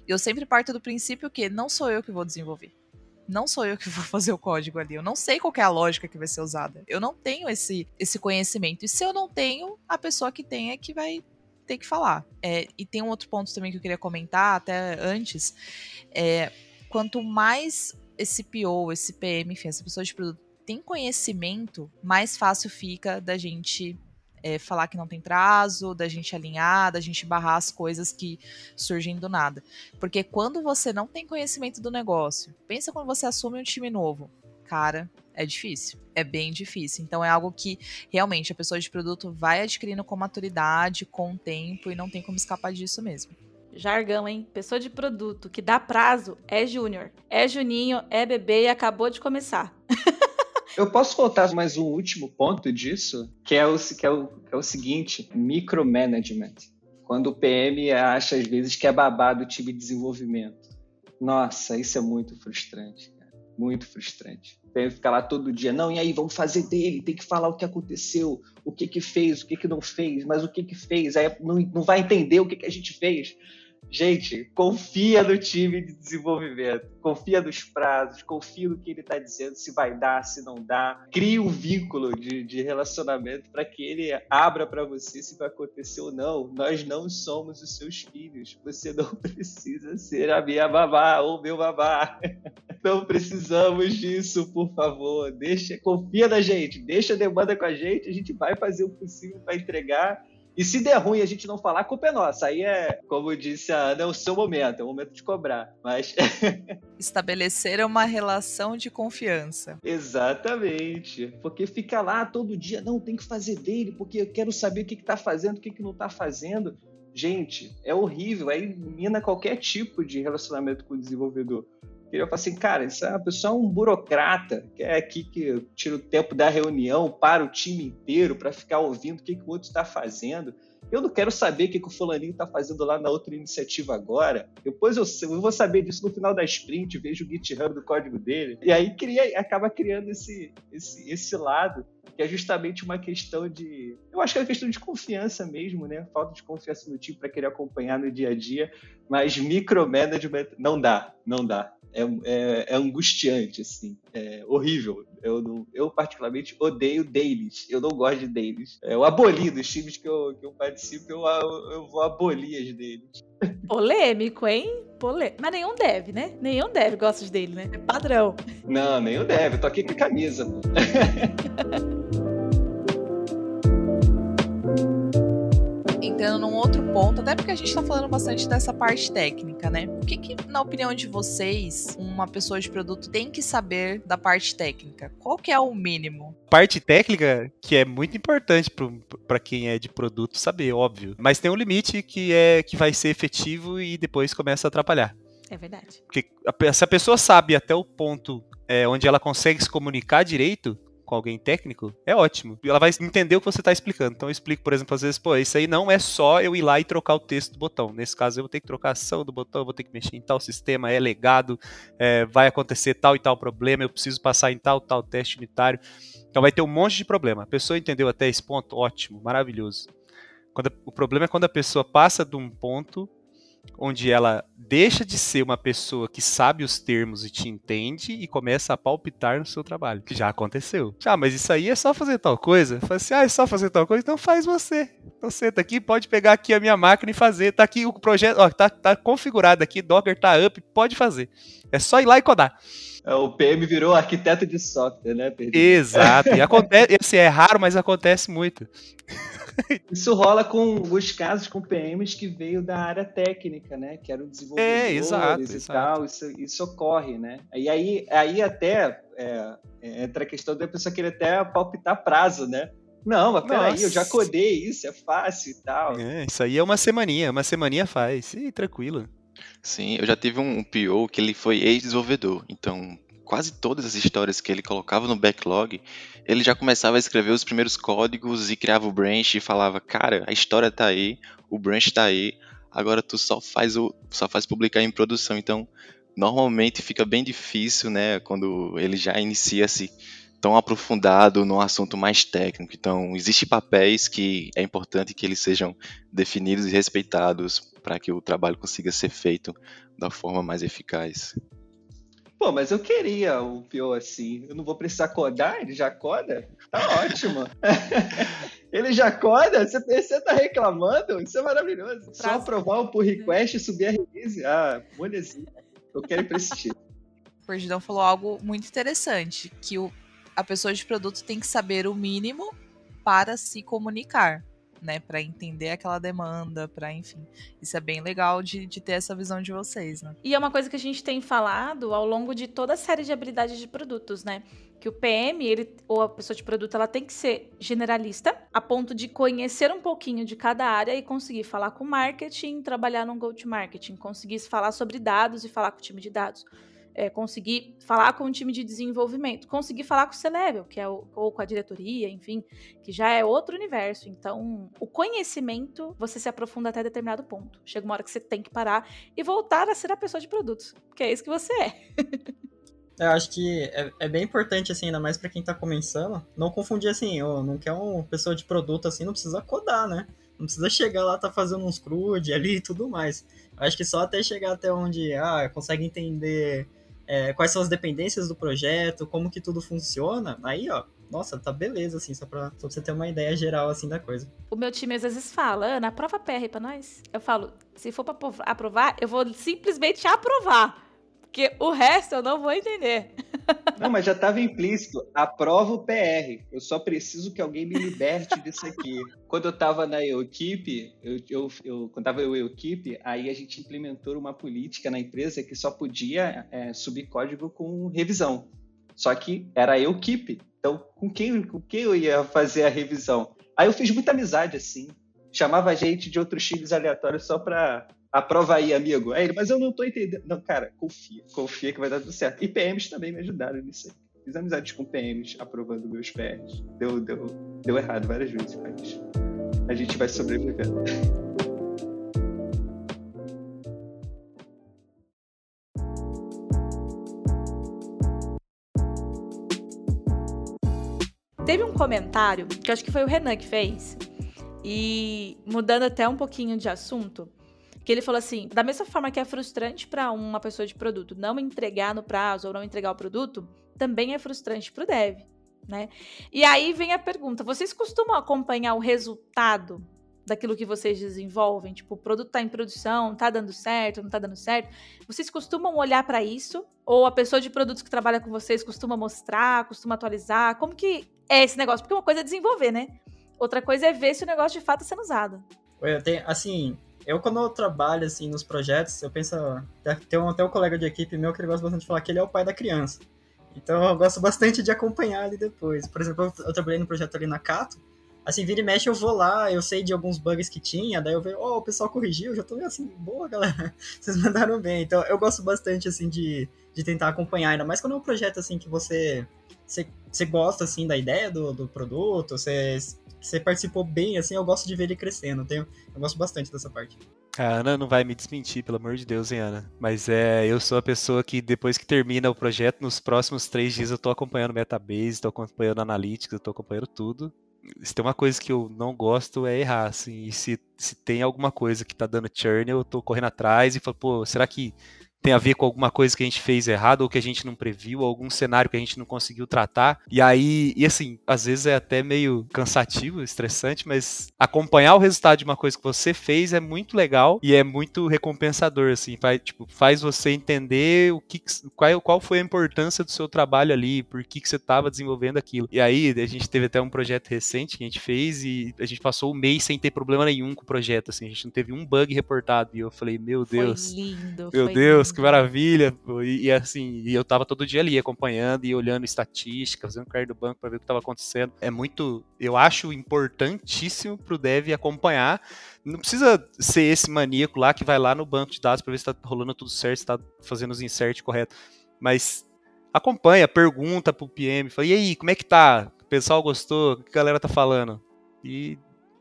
Eu sempre parto do princípio que não sou eu que vou desenvolver. Não sou eu que [laughs] vou fazer o código ali. Eu não sei qual é a lógica que vai ser usada. Eu não tenho esse, esse conhecimento. E se eu não tenho, a pessoa que tem é que vai ter que falar. É, e tem um outro ponto também que eu queria comentar, até antes. É, quanto mais esse PO, esse PM, enfim, essa pessoa de produto tem conhecimento, mais fácil fica da gente é, falar que não tem prazo, da gente alinhar, da gente barrar as coisas que surgem do nada. Porque quando você não tem conhecimento do negócio, pensa quando você assume um time novo. Cara, é difícil. É bem difícil. Então é algo que realmente a pessoa de produto vai adquirindo com maturidade, com tempo, e não tem como escapar disso mesmo. Jargão, hein? Pessoa de produto que dá prazo é júnior. É juninho, é bebê e acabou de começar. [laughs] Eu posso voltar mais um último ponto disso, que é o, que é o, que é o seguinte: micromanagement. Quando o PM acha, às vezes, que é babado o time de desenvolvimento. Nossa, isso é muito frustrante, cara. Muito frustrante. O PM fica lá todo dia, não, e aí, vamos fazer dele, tem que falar o que aconteceu, o que que fez, o que que não fez, mas o que que fez, aí não, não vai entender o que que a gente fez. Gente, confia no time de desenvolvimento, confia nos prazos, confia no que ele está dizendo, se vai dar, se não dá. Cria um vínculo de, de relacionamento para que ele abra para você se vai acontecer ou não. Nós não somos os seus filhos. Você não [laughs] precisa ser a minha babá ou meu babá. [laughs] Não precisamos disso, por favor. Deixa, confia na gente, deixa a demanda com a gente, a gente vai fazer o possível para entregar e se der ruim a gente não falar, a culpa é nossa. Aí é, como disse a Ana, é o seu momento, é o momento de cobrar. Mas. [laughs] Estabelecer uma relação de confiança. Exatamente. Porque fica lá todo dia, não, tem que fazer dele, porque eu quero saber o que, está fazendo, o que, que não está fazendo. Gente, é horrível, aí mina qualquer tipo de relacionamento com o desenvolvedor. Eu falo assim, cara, isso é pessoa é um burocrata, que é aqui que tira o tempo da reunião, para o time inteiro para ficar ouvindo o que, que o outro está fazendo. Eu não quero saber o que, que o fulaninho está fazendo lá na outra iniciativa agora. Depois eu, eu, vou saber disso no final da sprint, vejo o GitHub do código dele. E aí cria, acaba criando esse, esse, esse lado, que é justamente uma questão de. Eu acho que é uma questão de confiança mesmo, né? Falta de confiança no time para querer acompanhar no dia a dia. Mas micromanagement não dá, não dá é, é, é, angustiante, assim, é horrível. Eu, não, eu particularmente odeio dailies. Eu não gosto de dailies. Eu aboli dos times que eu, que eu participo, eu, eu vou abolir as dailies. [laughs] Polêmico, hein? Polê... Mas nenhum deve, né? Nenhum deve gosta dele, né? É padrão. Não, nenhum deve. Eu tô aqui com a camisa. [laughs] entrando num outro ponto, até porque a gente está falando bastante dessa parte técnica, né? O que, que, na opinião de vocês, uma pessoa de produto tem que saber da parte técnica? Qual que é o mínimo? Parte técnica que é muito importante para quem é de produto saber, óbvio. Mas tem um limite que é que vai ser efetivo e depois começa a atrapalhar. É verdade. Porque se a pessoa sabe até o ponto é, onde ela consegue se comunicar direito, com alguém técnico, é ótimo. Ela vai entender o que você está explicando. Então eu explico, por exemplo, às vezes, pô, isso aí não é só eu ir lá e trocar o texto do botão. Nesse caso, eu vou ter que trocar a ação do botão, vou ter que mexer em tal sistema, é legado, é, vai acontecer tal e tal problema, eu preciso passar em tal, tal teste unitário. Então vai ter um monte de problema. A pessoa entendeu até esse ponto? Ótimo, maravilhoso. Quando, o problema é quando a pessoa passa de um ponto onde ela deixa de ser uma pessoa que sabe os termos e te entende e começa a palpitar no seu trabalho. Que já aconteceu. Ah, mas isso aí é só fazer tal coisa? Fala assim, ah, é só fazer tal coisa? Então faz você. Então senta aqui, pode pegar aqui a minha máquina e fazer. Tá aqui o projeto, ó, tá, tá configurado aqui, Docker tá up, pode fazer. É só ir lá e codar. É, o PM virou arquiteto de software, né, Pedro? Exato. E acontece, [laughs] assim, é raro, mas acontece muito. Isso rola com os casos com PMs que veio da área técnica, né? Que eram desenvolvedores é, exato, e exato. tal. Isso, isso ocorre, né? E aí, aí até é, é entra a questão da pessoa querer até palpitar prazo, né? Não, mas peraí, Nossa. eu já codei isso, é fácil e tal. É, isso aí é uma semaninha, uma semaninha faz. E tranquilo. Sim, eu já tive um PO que ele foi ex-desenvolvedor, então quase todas as histórias que ele colocava no backlog, ele já começava a escrever os primeiros códigos e criava o branch e falava, cara, a história tá aí, o branch tá aí, agora tu só faz o só faz publicar em produção. Então, normalmente fica bem difícil, né, quando ele já inicia-se tão aprofundado no assunto mais técnico. Então, existem papéis que é importante que eles sejam definidos e respeitados para que o trabalho consiga ser feito da forma mais eficaz. Pô, mas eu queria o PO assim. Eu não vou precisar codar, ele já coda? Tá ótimo. [laughs] ele já coda? Você, você tá reclamando? Isso é maravilhoso. Só aprovar o pull request e subir a release. Ah, molezinha. Eu quero ir pra esse tipo. O Perdidão falou algo muito interessante, que o, a pessoa de produto tem que saber o mínimo para se comunicar né, para entender aquela demanda, para enfim. Isso é bem legal de, de ter essa visão de vocês, né? E é uma coisa que a gente tem falado ao longo de toda a série de habilidades de produtos, né? Que o PM, ele, ou a pessoa de produto, ela tem que ser generalista, a ponto de conhecer um pouquinho de cada área e conseguir falar com marketing, trabalhar no go-to-marketing, conseguir falar sobre dados e falar com o time de dados é, conseguir falar com o time de desenvolvimento, conseguir falar com o C-Level, que é o, ou com a diretoria, enfim, que já é outro universo. Então, o conhecimento, você se aprofunda até determinado ponto. Chega uma hora que você tem que parar e voltar a ser a pessoa de produtos, que é isso que você é. [laughs] Eu acho que é, é, bem importante, assim, ainda mais para quem tá começando, não confundir assim, oh, não quer uma pessoa de produto assim, não precisa codar, né? Não precisa chegar lá, tá fazendo uns CRUD ali e tudo mais. Eu acho que só até chegar até onde, ah, consegue entender é, quais são as dependências do projeto, como que tudo funciona, aí, ó, nossa, tá beleza, assim, só pra, só pra você ter uma ideia geral, assim, da coisa. O meu time às vezes fala, Ana, aprova PR pra nós. Eu falo, se for pra aprovar, eu vou simplesmente aprovar. Porque o resto eu não vou entender. [laughs] Não, mas já estava implícito. Aprova o PR. Eu só preciso que alguém me liberte disso aqui. Quando eu estava na equipe, eu, eu, eu, quando estava eu equipe, aí a gente implementou uma política na empresa que só podia é, subir código com revisão. Só que era eu equipe. Então, com quem, com quem eu ia fazer a revisão? Aí eu fiz muita amizade, assim. Chamava gente de outros times aleatórios só para aprova aí, amigo. Aí ele, mas eu não tô entendendo. Não, cara, confia. Confia que vai dar tudo certo. E PMs também me ajudaram nisso aí. Fiz amizades com PMs aprovando meus PRs. Deu, deu, deu errado várias vezes, mas a gente vai sobrevivendo. Teve um comentário que acho que foi o Renan que fez. E mudando até um pouquinho de assunto, que ele falou assim: da mesma forma que é frustrante para uma pessoa de produto não entregar no prazo ou não entregar o produto, também é frustrante para o dev, né? E aí vem a pergunta: vocês costumam acompanhar o resultado daquilo que vocês desenvolvem? Tipo, o produto está em produção, está dando certo, não está dando certo? Vocês costumam olhar para isso? Ou a pessoa de produtos que trabalha com vocês costuma mostrar, costuma atualizar? Como que é esse negócio? Porque uma coisa é desenvolver, né? Outra coisa é ver se o negócio de fato está sendo usado. Eu tenho, assim, eu quando eu trabalho assim nos projetos, eu penso, tem até um colega de equipe meu que ele gosta bastante de falar que ele é o pai da criança. Então eu gosto bastante de acompanhar ali depois. Por exemplo, eu, eu trabalhei no projeto ali na Cato, assim, vira e mexe eu vou lá, eu sei de alguns bugs que tinha, daí eu vejo, oh, o pessoal corrigiu, já tô assim, boa galera, [laughs] vocês mandaram bem. Então eu gosto bastante, assim, de, de tentar acompanhar, ainda mais quando é um projeto, assim, que você, você, você gosta, assim, da ideia do, do produto, você, você participou bem, assim, eu gosto de ver ele crescendo, eu, tenho, eu gosto bastante dessa parte. A Ana não vai me desmentir, pelo amor de Deus, hein, Ana? Mas é, eu sou a pessoa que depois que termina o projeto, nos próximos três dias eu tô acompanhando Metabase, tô acompanhando Analytics, eu tô acompanhando tudo se tem uma coisa que eu não gosto é errar, assim. E se, se tem alguma coisa que tá dando churn, eu tô correndo atrás e falo, pô, será que tem a ver com alguma coisa que a gente fez errado ou que a gente não previu, algum cenário que a gente não conseguiu tratar. E aí, e assim, às vezes é até meio cansativo, estressante, mas acompanhar o resultado de uma coisa que você fez é muito legal e é muito recompensador, assim, faz, tipo, faz você entender o que, qual, qual foi a importância do seu trabalho ali, por que, que você estava desenvolvendo aquilo. E aí, a gente teve até um projeto recente que a gente fez e a gente passou um mês sem ter problema nenhum com o projeto, assim, a gente não teve um bug reportado. E eu falei, meu Deus. Foi lindo. Meu Deus, lindo que maravilha. E, e, assim, e eu tava todo dia ali acompanhando e olhando estatísticas, fazendo cair do banco para ver o que estava acontecendo. É muito, eu acho importantíssimo pro dev acompanhar. Não precisa ser esse maníaco lá que vai lá no banco de dados para ver se tá rolando tudo certo, se tá fazendo os inserts corretos. Mas acompanha, pergunta pro PM, fala, e aí, como é que tá? O pessoal gostou? O que a galera tá falando? E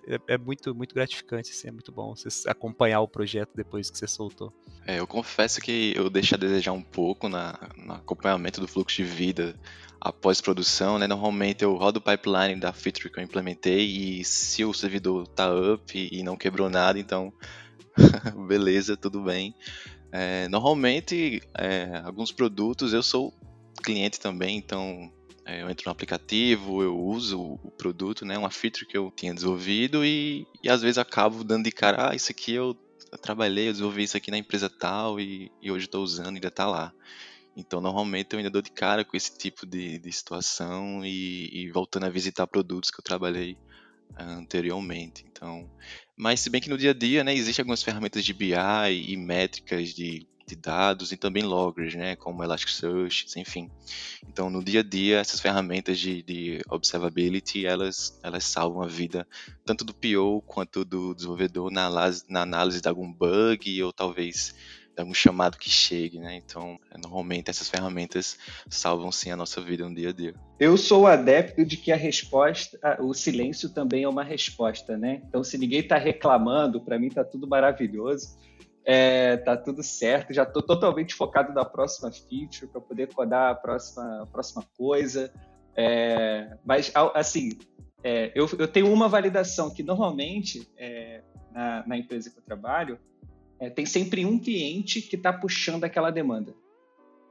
é, é, muito, muito gratificante, assim, é muito bom você acompanhar o projeto depois que você soltou. É, eu confesso que eu deixo a desejar um pouco na, no acompanhamento do fluxo de vida após produção, né? Normalmente eu rodo o pipeline da feature que eu implementei e se o servidor tá up e não quebrou nada, então [laughs] beleza, tudo bem. É, normalmente, é, alguns produtos eu sou cliente também, então eu entro no aplicativo, eu uso o produto, né, uma feature que eu tinha desenvolvido e, e às vezes acabo dando de cara, ah, isso aqui eu, trabalhei, eu desenvolvi isso aqui na empresa tal e, e hoje estou usando e ainda está lá. Então, normalmente eu ainda dou de cara com esse tipo de, de situação e, e voltando a visitar produtos que eu trabalhei anteriormente. Então, mas se bem que no dia a dia, né, existem algumas ferramentas de BI e métricas de de dados e também loggers, né, como Elasticsearch, enfim. Então, no dia a dia, essas ferramentas de, de observability, elas, elas salvam a vida tanto do PO quanto do desenvolvedor na, na análise de algum bug ou talvez de algum chamado que chegue, né? Então, normalmente essas ferramentas salvam sim a nossa vida no dia a dia. Eu sou adepto de que a resposta, o silêncio também é uma resposta, né? Então, se ninguém está reclamando, para mim está tudo maravilhoso. É, tá tudo certo, já estou totalmente focado na próxima feature para poder codar a próxima, a próxima coisa. É, mas, assim, é, eu, eu, tenho uma validação que normalmente é, na, na, empresa que eu trabalho é, tem sempre um cliente que está puxando aquela demanda.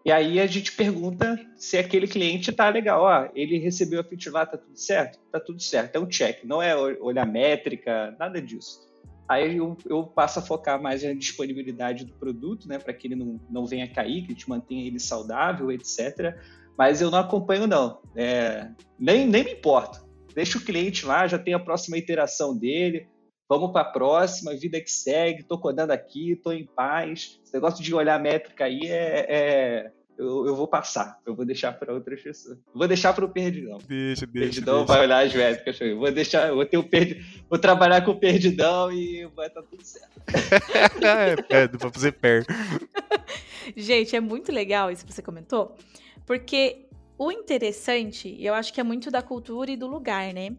E aí a gente pergunta se aquele cliente está legal. Ó, ele recebeu a feature lá, tá tudo certo? Tá tudo certo, é um check, não é olhar métrica, nada disso. Aí eu, eu, passo a focar mais na disponibilidade do produto, né, para que ele não, não venha cair, que a gente mantenha ele saudável, etc. Mas eu não acompanho, não. É, nem, nem me importo. Deixa o cliente lá, já tem a próxima iteração dele. Vamos para a próxima, vida que segue. Estou codando aqui, estou em paz. Esse negócio de olhar a métrica aí é, é eu, eu vou passar. Eu vou deixar para outras pessoas. Vou deixar para o Perdidão. Deixa, deixa. Perdidão deixa. vai olhar as métricas. Eu vou deixar, vou ter o perdi, vou trabalhar com o Perdidão e vai estar tá tudo certo. [laughs] é, para fazer per. Gente, é muito legal isso que você comentou, porque o interessante, eu acho que é muito da cultura e do lugar, né?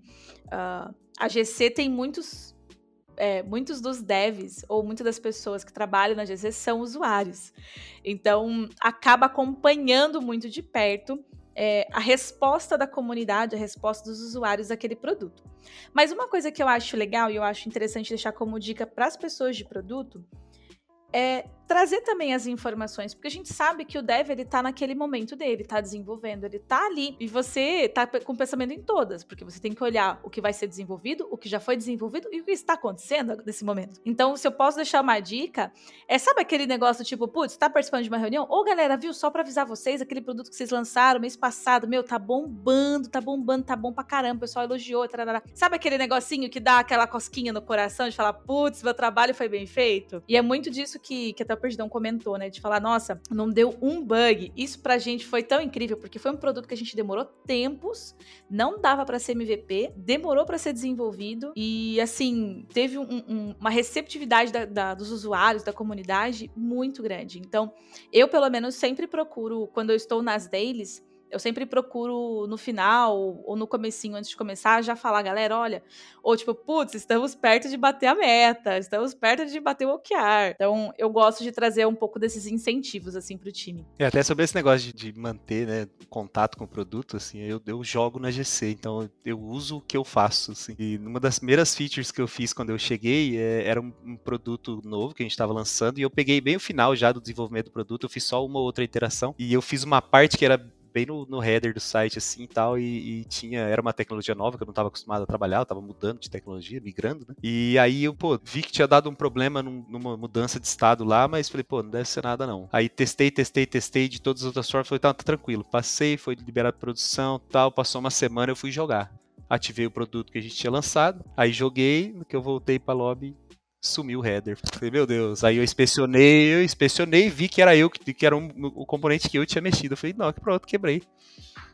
Uh, a GC tem muitos é, muitos dos devs ou muitas das pessoas que trabalham na GC são usuários. Então, acaba acompanhando muito de perto é, a resposta da comunidade, a resposta dos usuários daquele produto. Mas uma coisa que eu acho legal e eu acho interessante deixar como dica para as pessoas de produto é trazer também as informações, porque a gente sabe que o dev ele tá naquele momento dele, tá desenvolvendo, ele tá ali e você tá com pensamento em todas, porque você tem que olhar o que vai ser desenvolvido, o que já foi desenvolvido e o que está acontecendo nesse momento. Então, se eu posso deixar uma dica, é sabe aquele negócio tipo, putz, tá participando de uma reunião? Ô, galera, viu, só para avisar vocês, aquele produto que vocês lançaram mês passado, meu, tá bombando, tá bombando, tá bom pra caramba, o pessoal elogiou, tarará. Sabe aquele negocinho que dá aquela cosquinha no coração de falar, putz, meu trabalho foi bem feito? E é muito disso que, que até o Perdão comentou, né? De falar, nossa, não deu um bug. Isso pra gente foi tão incrível, porque foi um produto que a gente demorou tempos, não dava para ser MVP, demorou para ser desenvolvido e, assim, teve um, um, uma receptividade da, da, dos usuários, da comunidade muito grande. Então, eu, pelo menos, sempre procuro, quando eu estou nas dailies, eu sempre procuro no final ou no comecinho, antes de começar, já falar, galera, olha, ou tipo, putz, estamos perto de bater a meta, estamos perto de bater o OKR. Então, eu gosto de trazer um pouco desses incentivos, assim, pro time. É, até sobre esse negócio de, de manter, né, contato com o produto, assim, eu, eu jogo na GC, então eu uso o que eu faço, assim. E uma das primeiras features que eu fiz quando eu cheguei é, era um, um, produto novo que a gente estava lançando e eu peguei bem o final já do desenvolvimento do produto, eu fiz só uma outra interação e eu fiz uma parte que era bem no, no header do site assim e tal, e, e, tinha, era uma tecnologia nova que eu não estava acostumado a trabalhar, eu tava mudando de tecnologia, migrando, né? E aí eu, pô, vi que tinha dado um problema num, numa mudança de estado lá, mas falei, pô, não deve ser nada não. Aí testei, testei, testei de todas as outras formas, falei, tá, tá tranquilo. Passei, foi liberado produção, tal, passou uma semana, eu fui jogar ativei o produto que a gente tinha lançado, aí joguei, no que eu voltei para lobby, sumiu o header. Falei, meu Deus. Aí eu inspecionei, eu inspecionei, vi que era eu, que, era um, o componente que eu tinha mexido. Eu falei, não, que pronto, quebrei.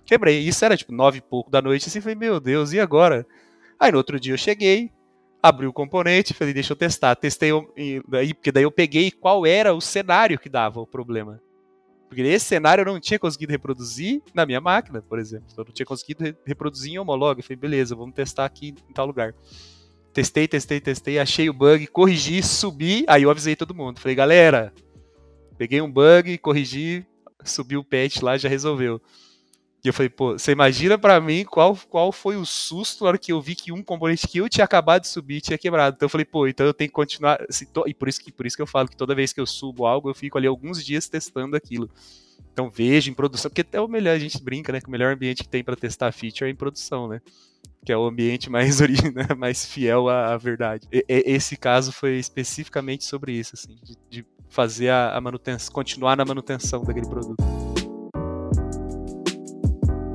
Quebrei. Isso era tipo nove e pouco da noite, assim, falei, meu Deus, e agora? Aí no outro dia eu cheguei, abri o componente, falei, deixa eu testar. Testei, aí, porque daí eu peguei qual era o cenário que dava o problema. Porque esse cenário eu não tinha conseguido reproduzir na minha máquina, por exemplo. Eu não tinha conseguido reproduzir em homolog. Eu falei, beleza, vamos testar aqui em tal lugar. Testei, testei, testei, achei o bug, corrigi, subi, aí eu avisei todo mundo. Falei, galera, peguei um bug, corrigi, subi o patch lá, já resolveu. E eu falei, pô, você imagina para mim qual, qual foi o susto na hora que eu vi que um componente que eu tinha acabado de subir tinha quebrado. Então eu falei, pô, então eu tenho que continuar. Assim. E por isso, que, por isso que eu falo que toda vez que eu subo algo, eu fico ali alguns dias testando aquilo. Então vejo em produção, porque até o melhor, a gente brinca, né? Que o melhor ambiente que tem para testar feature é em produção, né? Que é o ambiente mais [laughs] né, mais fiel à, à verdade. E, esse caso foi especificamente sobre isso, assim, de, de fazer a, a manutenção, continuar na manutenção daquele produto.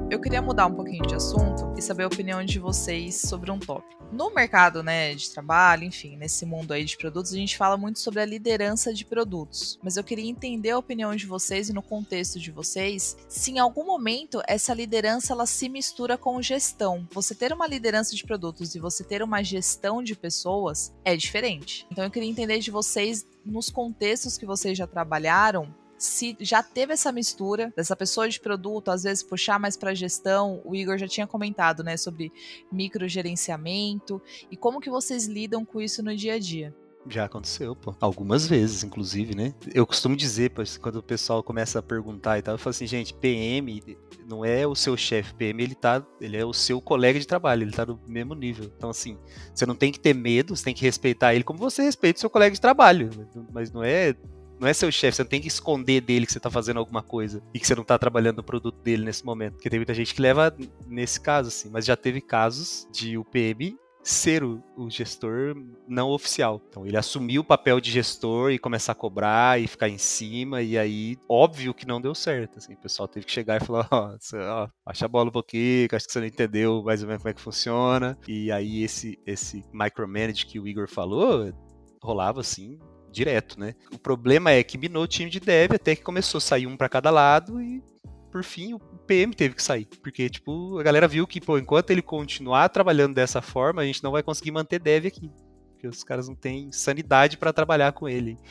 Eu queria mudar um pouquinho de assunto e saber a opinião de vocês sobre um tópico. No mercado, né, de trabalho, enfim, nesse mundo aí de produtos, a gente fala muito sobre a liderança de produtos. Mas eu queria entender a opinião de vocês e no contexto de vocês, se em algum momento essa liderança ela se mistura com gestão. Você ter uma liderança de produtos e você ter uma gestão de pessoas é diferente. Então eu queria entender de vocês nos contextos que vocês já trabalharam, se já teve essa mistura dessa pessoa de produto, às vezes puxar mais para gestão, o Igor já tinha comentado, né, sobre microgerenciamento e como que vocês lidam com isso no dia a dia. Já aconteceu, pô. Algumas vezes, inclusive, né? Eu costumo dizer, quando o pessoal começa a perguntar e tal, eu falo assim, gente, PM não é o seu chefe, PM ele tá, ele é o seu colega de trabalho, ele tá no mesmo nível. Então, assim, você não tem que ter medo, você tem que respeitar ele como você respeita o seu colega de trabalho. Mas não é não é seu chefe, você não tem que esconder dele que você tá fazendo alguma coisa e que você não tá trabalhando no produto dele nesse momento. Porque tem muita gente que leva nesse caso, assim. Mas já teve casos de o PM ser o, o, gestor não oficial. Então ele assumiu o papel de gestor e começar a cobrar e ficar em cima, e aí, óbvio que não deu certo. Assim, o pessoal teve que chegar e falar: ó, baixa a bola um pouquinho, que acho que você não entendeu mais ou menos como é que funciona. E aí, esse, esse micromanage que o Igor falou rolava assim direto, né? O problema é que minou o time de dev até que começou a sair um para cada lado e por fim o PM teve que sair, porque tipo, a galera viu que, pô, enquanto ele continuar trabalhando dessa forma, a gente não vai conseguir manter dev aqui, porque os caras não têm sanidade para trabalhar com ele. [laughs]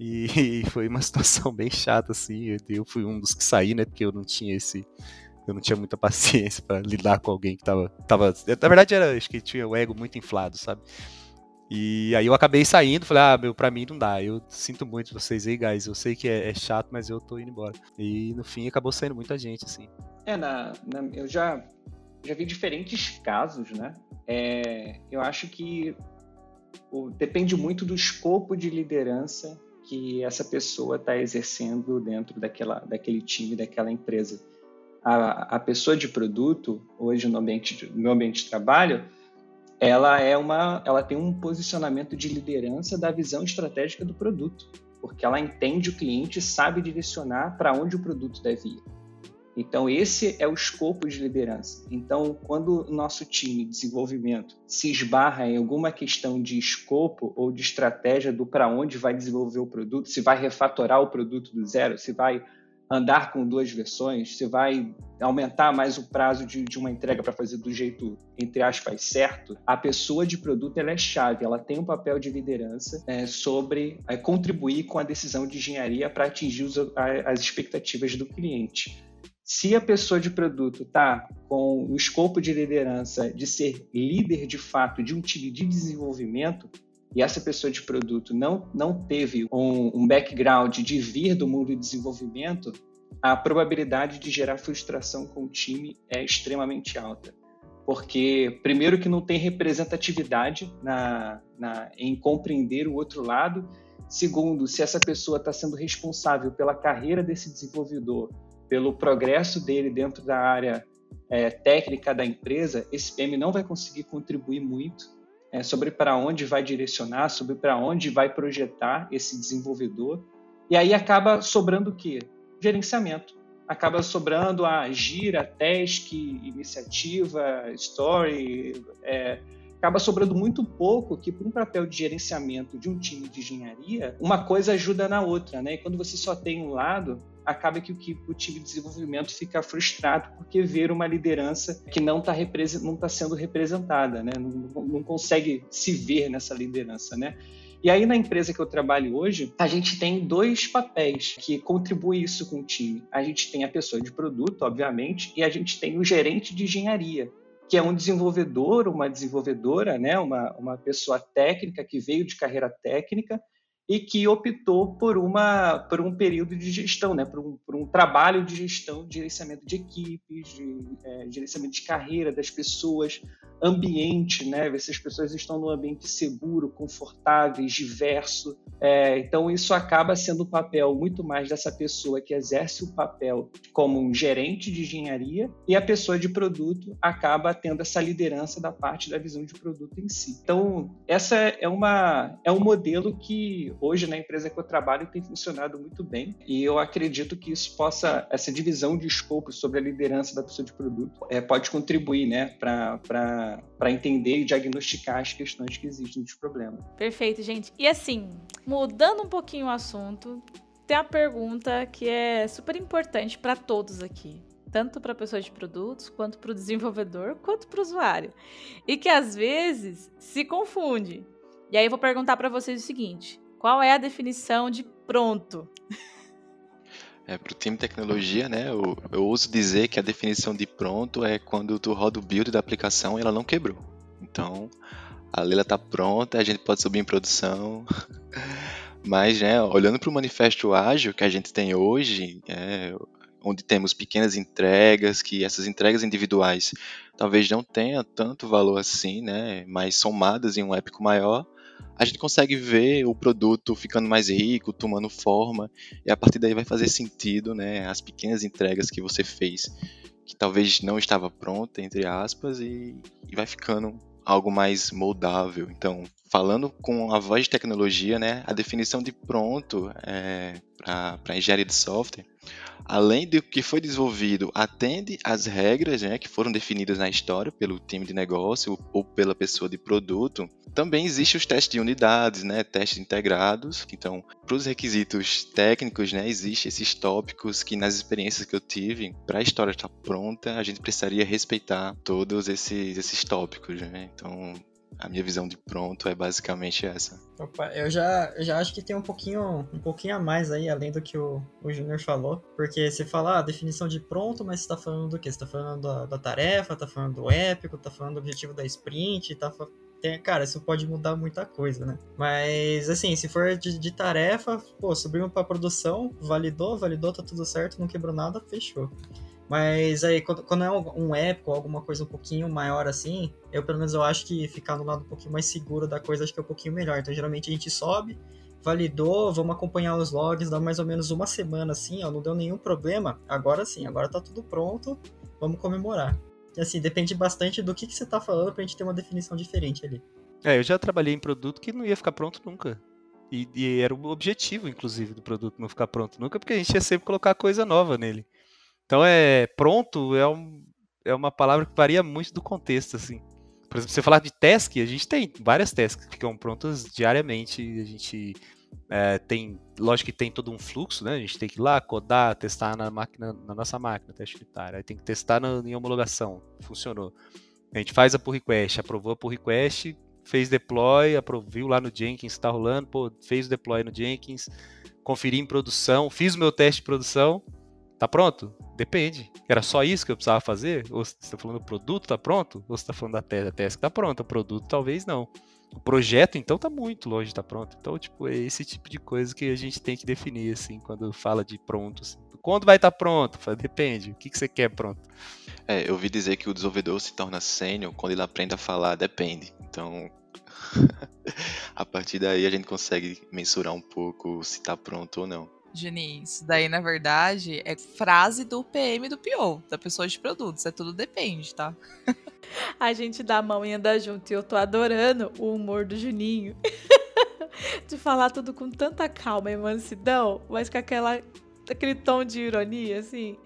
E, foi uma situação bem chata assim, eu fui um dos que saí, né, porque eu não tinha esse eu não tinha muita paciência para lidar com alguém que tava, tava. Na verdade, era, acho que tinha o ego muito inflado, sabe? E aí eu acabei saindo, falei, ah, meu, pra mim não dá. Eu sinto muito vocês aí, guys. Eu sei que é, é chato, mas eu tô indo embora. E no fim acabou saindo muita gente, assim. É, na, na eu já, já vi diferentes casos, né? É, eu acho que o, depende muito do escopo de liderança que essa pessoa está exercendo dentro daquela, daquele time, daquela empresa. A, a pessoa de produto, hoje no ambiente, no ambiente de trabalho, ela é uma, ela tem um posicionamento de liderança da visão estratégica do produto, porque ela entende o cliente, sabe direcionar para onde o produto deve ir. Então, esse é o escopo de liderança. Então, quando o nosso time de desenvolvimento se esbarra em alguma questão de escopo ou de estratégia do para onde vai desenvolver o produto, se vai refatorar o produto do zero, se vai andar com duas versões, se vai aumentar mais o prazo de, de uma entrega para fazer do jeito, entre aspas, certo, a pessoa de produto ela é chave, ela tem um papel de liderança é, sobre é, contribuir com a decisão de engenharia para atingir os, a, as expectativas do cliente. Se a pessoa de produto está com o escopo de liderança de ser líder de fato de um time de desenvolvimento, e essa pessoa de produto não, não teve um, um background de vir do mundo de desenvolvimento, a probabilidade de gerar frustração com o time é extremamente alta. Porque, primeiro, que não tem representatividade na, na, em compreender o outro lado. Segundo, se essa pessoa está sendo responsável pela carreira desse desenvolvedor pelo progresso dele dentro da área é, técnica da empresa, esse PM não vai conseguir contribuir muito é, sobre para onde vai direcionar, sobre para onde vai projetar esse desenvolvedor. E aí acaba sobrando o quê? Gerenciamento. Acaba sobrando a gira, task, iniciativa, story. É, acaba sobrando muito pouco que para um papel de gerenciamento de um time de engenharia, uma coisa ajuda na outra, né? E quando você só tem um lado, acaba que o, que o time de desenvolvimento fica frustrado porque vê uma liderança que não está tá sendo representada, né? Não, não, consegue se ver nessa liderança, né? E aí na empresa que eu trabalho hoje, a gente tem dois papéis que contribuem isso com o time. A gente tem a pessoa de produto, obviamente, e a gente tem o gerente de engenharia, que é um desenvolvedor, uma desenvolvedora, né? uma, uma pessoa técnica que veio de carreira técnica e que optou por, uma, por um período de gestão, né? por, um, por um trabalho de gestão, de gerenciamento de equipes, de é, gerenciamento de carreira das pessoas, ambiente, né? ver se as pessoas estão num ambiente seguro, confortável, diverso. É, então, isso acaba sendo o papel muito mais dessa pessoa que exerce o papel como um gerente de engenharia e a pessoa de produto acaba tendo essa liderança da parte da visão de produto em si. Então, essa é, uma, é um modelo que hoje na empresa que eu trabalho tem funcionado muito bem e eu acredito que isso possa, essa divisão de escopo sobre a liderança da pessoa de produto é, pode contribuir né, para entender e diagnosticar as questões que existem dos problemas. Perfeito, gente. E assim, mudando um pouquinho o assunto, tem a pergunta que é super importante para todos aqui tanto para a pessoa de produtos, quanto para o desenvolvedor, quanto para o usuário. E que às vezes se confunde. E aí eu vou perguntar para vocês o seguinte: qual é a definição de pronto? É, para o time tecnologia, né, eu, eu dizer que a definição de pronto é quando tu roda o build da aplicação e ela não quebrou. Então, a Lela está pronta, a gente pode subir em produção. [laughs] Mas, né, olhando para o manifesto ágil que a gente tem hoje, é, onde temos pequenas entregas, que essas entregas individuais talvez não tenham tanto valor assim, né, mas somadas em um épico maior, a gente consegue ver o produto ficando mais rico, tomando forma, e a partir daí vai fazer sentido, né, as pequenas entregas que você fez, que talvez não estava pronta, entre aspas, e, e vai ficando algo mais moldável. Então, falando com a voz de tecnologia, né, a definição de pronto é, para engenharia de software além do que foi desenvolvido, atende às regras né, que foram definidas na história pelo time de negócio ou pela pessoa de produto, também existem os testes de unidades, né, testes integrados. Então, para os requisitos técnicos, né, existem esses tópicos que nas experiências que eu tive, para a história estar pronta, a gente precisaria respeitar todos esses, esses tópicos. Né? Então, a minha visão de pronto é basicamente essa. Opa, eu já, eu já acho que tem um pouquinho, um pouquinho a mais aí, além do que o, o Júnior falou. Porque você fala a ah, definição de pronto, mas você tá falando do quê? Você tá falando da, da tarefa, tá falando do épico, tá falando do objetivo da sprint, tá tem, cara, isso pode mudar muita coisa, né? Mas, assim, se for de, de tarefa, pô, subimos pra produção, validou, validou, tá tudo certo, não quebrou nada, fechou. Mas aí, quando, quando é um épico, alguma coisa um pouquinho maior assim, eu pelo menos eu acho que ficar no lado um pouquinho mais seguro da coisa acho que é um pouquinho melhor. Então, geralmente a gente sobe, validou, vamos acompanhar os logs, dá mais ou menos uma semana assim, ó, não deu nenhum problema. Agora sim, agora tá tudo pronto, vamos comemorar. E assim, depende bastante do que, que você tá falando pra gente ter uma definição diferente ali. É, eu já trabalhei em produto que não ia ficar pronto nunca. E, e, era o objetivo, inclusive, do produto não ficar pronto nunca, porque a gente ia sempre colocar coisa nova nele. Então é pronto é, um, é uma palavra que varia muito do contexto, assim. Por exemplo, você falar de task, a gente tem várias tasks que ficam prontas diariamente. A gente é, tem, lógico que tem todo um fluxo, né? A gente tem que ir lá, codar, testar na máquina, na nossa máquina, teste unitário. Aí tem que testar na, em homologação. Funcionou. A gente faz a pull request, aprovou a pull request, fez deploy, viu lá no Jenkins está rolando, pô, fez o deploy no Jenkins, conferi em produção, fiz o meu teste de produção, tá pronto? Depende. Era só isso que eu precisava fazer? Ou você está falando do produto, tá pronto? Ou você está falando da tese, a tese que tá pronta, o produto talvez não. O projeto, então, tá muito longe de tá pronto. Então, tipo, é esse tipo de coisa que a gente tem que definir, assim, quando fala de pronto. Assim. Quando vai estar tá pronto? Depende. O que, que você quer pronto? É, eu ouvi dizer que o desenvolvedor se torna sênior quando ele aprende a falar depende. Então, [laughs] a partir daí a gente consegue mensurar um pouco se está pronto ou não. Juninho, isso daí na verdade é frase do PM do PO, da pessoa de produtos, é tudo depende, tá? [laughs] a gente dá a mão e anda junto e eu tô adorando o humor do Juninho. [laughs] de falar tudo com tanta calma e mansidão, mas com aquela aquele tom de ironia assim,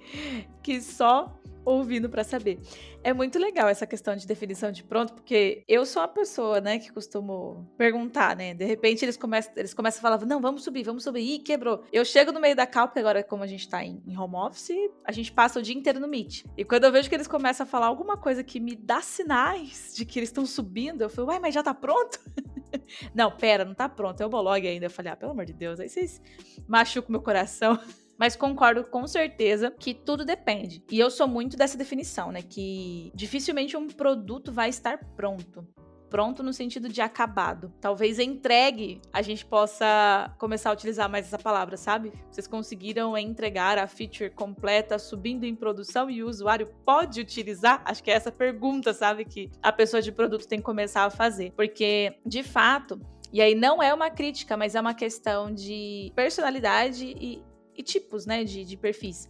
que só ouvindo para saber. É muito legal essa questão de definição de pronto, porque eu sou a pessoa, né, que costumo perguntar, né? De repente eles começam, eles começam a falar, não, vamos subir, vamos subir. Ih, quebrou. Eu chego no meio da cal, porque agora, como a gente tá em, em home office, a gente passa o dia inteiro no Meet. E quando eu vejo que eles começam a falar alguma coisa que me dá sinais de que eles estão subindo, eu falo, uai, mas já tá pronto? [laughs] não, pera, não tá pronto. É o blog ainda. Eu falei, ah, pelo amor de Deus, aí vocês machucam meu coração. [laughs] Mas concordo com certeza que tudo depende. E eu sou muito dessa definição, né? Que dificilmente um produto vai estar pronto pronto no sentido de acabado. Talvez entregue a gente possa começar a utilizar mais essa palavra, sabe? Vocês conseguiram entregar a feature completa subindo em produção e o usuário pode utilizar? Acho que é essa pergunta, sabe, que a pessoa de produto tem que começar a fazer. Porque, de fato, e aí não é uma crítica, mas é uma questão de personalidade e e tipos né, de, de perfis.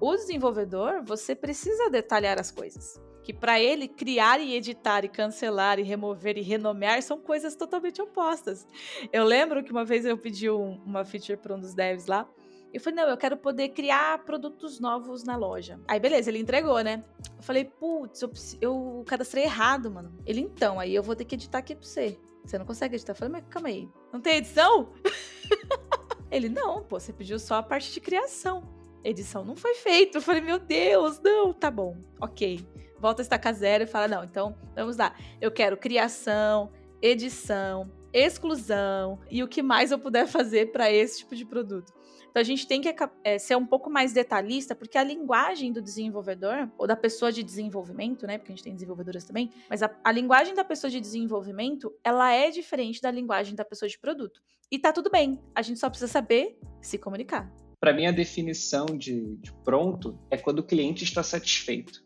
O desenvolvedor, você precisa detalhar as coisas. Que para ele, criar e editar e cancelar e remover e renomear são coisas totalmente opostas. Eu lembro que uma vez eu pedi um, uma feature para um dos devs lá. Eu falei, não, eu quero poder criar produtos novos na loja. Aí, beleza, ele entregou, né? Eu falei, putz, eu, eu cadastrei errado, mano. Ele, então, aí eu vou ter que editar aqui pra você. Você não consegue editar? Eu falei, mas calma aí. Não tem edição? [laughs] Ele, não, pô, você pediu só a parte de criação. Edição não foi feita. Eu falei, meu Deus, não, tá bom, ok. Volta a estacar zero e fala, não, então vamos lá. Eu quero criação, edição, exclusão e o que mais eu puder fazer para esse tipo de produto. Então a gente tem que é, ser um pouco mais detalhista, porque a linguagem do desenvolvedor, ou da pessoa de desenvolvimento, né? Porque a gente tem desenvolvedoras também, mas a, a linguagem da pessoa de desenvolvimento, ela é diferente da linguagem da pessoa de produto. E tá tudo bem, a gente só precisa saber se comunicar. Para mim, a definição de, de pronto é quando o cliente está satisfeito.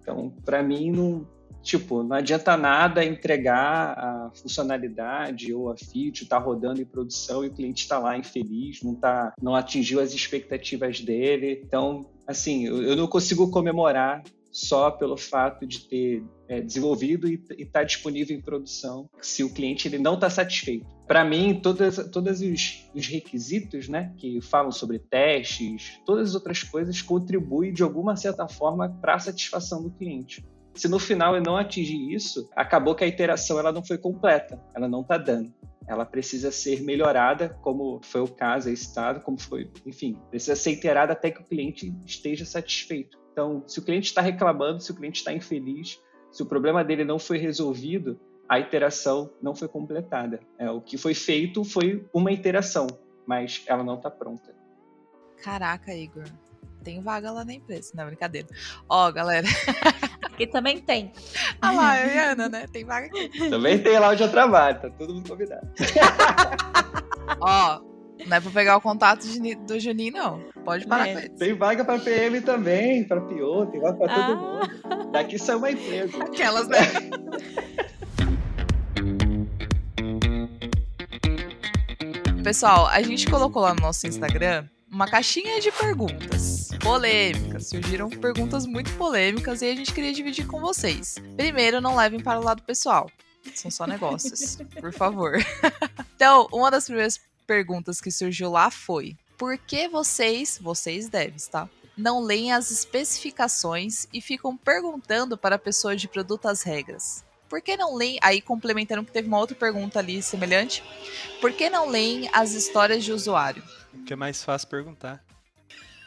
Então, para mim, não, Tipo, não adianta nada entregar a funcionalidade ou a feature, tá rodando em produção e o cliente está lá infeliz, não, tá, não atingiu as expectativas dele. Então, assim, eu não consigo comemorar só pelo fato de ter é, desenvolvido e estar tá disponível em produção, se o cliente ele não está satisfeito. Para mim, todos todos os, os, requisitos né, que falam sobre testes, todas as outras coisas contribuem de alguma certa forma para a satisfação do cliente. Se no final eu não atingir isso, acabou que a iteração ela não foi completa, ela não está dando. Ela precisa ser melhorada, como foi o caso, estado, como foi, enfim, precisa ser iterada até que o cliente esteja satisfeito. Então, se o cliente está reclamando, se o cliente está infeliz, se o problema dele não foi resolvido, a iteração não foi completada. É, o que foi feito foi uma iteração, mas ela não está pronta. Caraca, Igor. Tem vaga lá na empresa. Não, brincadeira. Ó, galera. [laughs] Aqui também tem. Ah lá, eu e a Ana, né? Tem vaga aqui. Também tem lá onde eu trabalho, tá todo mundo convidado. [laughs] Ó, não é pra pegar o contato de, do Juninho, não. Pode parar é. com isso. Tem vaga pra PM também, pra PO, tem vaga pra ah. todo mundo. Daqui sai uma empresa. Aquelas, né? [laughs] pessoal, a gente colocou lá no nosso Instagram uma caixinha de perguntas polêmicas. Surgiram perguntas muito polêmicas e a gente queria dividir com vocês. Primeiro, não levem para o lado pessoal. São só negócios, [laughs] por favor. [laughs] então, uma das primeiras perguntas que surgiu lá foi: por que vocês, vocês devem, tá? Não leem as especificações e ficam perguntando para a pessoa de produto as regras. Por que não leem? Aí, complementando, que teve uma outra pergunta ali semelhante. Por que não leem as histórias de usuário? Que é mais fácil perguntar.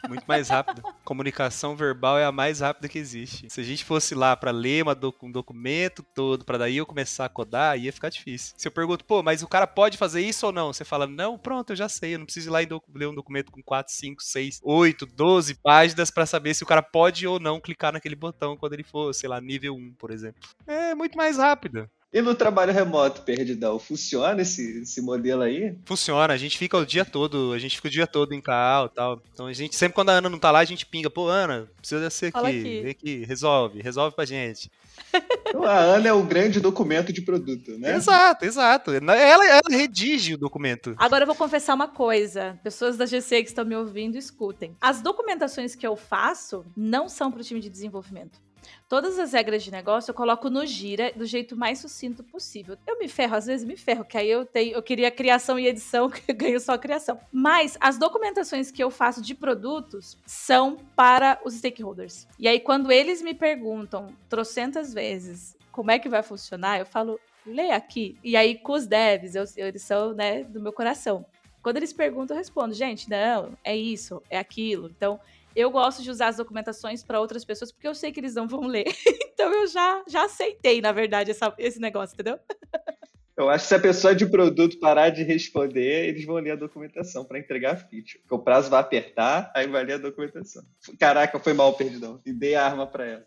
Muito mais rápido. [laughs] Comunicação verbal é a mais rápida que existe. Se a gente fosse lá para ler um documento todo, para daí eu começar a codar, ia ficar difícil. Se eu pergunto, pô, mas o cara pode fazer isso ou não? Você fala, não, pronto, eu já sei. Eu não preciso ir lá e ler um documento com 4, 5, 6, 8, 12 páginas para saber se o cara pode ou não clicar naquele botão quando ele for, sei lá, nível 1, por exemplo. É muito mais rápido. E no trabalho remoto, Perdidão, funciona esse, esse modelo aí? Funciona, a gente fica o dia todo, a gente fica o dia todo em cal e tal. Então a gente, sempre quando a Ana não tá lá, a gente pinga, pô, Ana, precisa ser aqui, aqui, vem aqui, resolve, resolve pra gente. [laughs] Então a Ana é o grande documento de produto, né? Exato, exato. Ela, ela redige o documento. Agora eu vou confessar uma coisa. Pessoas da GC que estão me ouvindo, escutem. As documentações que eu faço não são pro time de desenvolvimento. Todas as regras de negócio eu coloco no gira do jeito mais sucinto possível. Eu me ferro, às vezes me ferro, que aí eu tenho, eu queria criação e edição, [laughs] que eu ganho só criação. Mas as documentações que eu faço de produtos são para os stakeholders. E aí quando eles me perguntam trocentas vezes como é que vai funcionar, eu falo, lê aqui. E aí com os devs, eu, eles são, né, do meu coração. Quando eles perguntam, eu respondo, gente, não, é isso, é aquilo. Então, eu gosto de usar as documentações para outras pessoas porque eu sei que eles não vão ler. [laughs] então eu já, já aceitei, na verdade, essa, esse negócio, entendeu? Eu acho que se a pessoa de produto parar de responder, eles vão ler a documentação para entregar a feature. Porque o prazo vai apertar, aí vai ler a documentação. Caraca, foi mal, perdidão. E dei a arma para ela.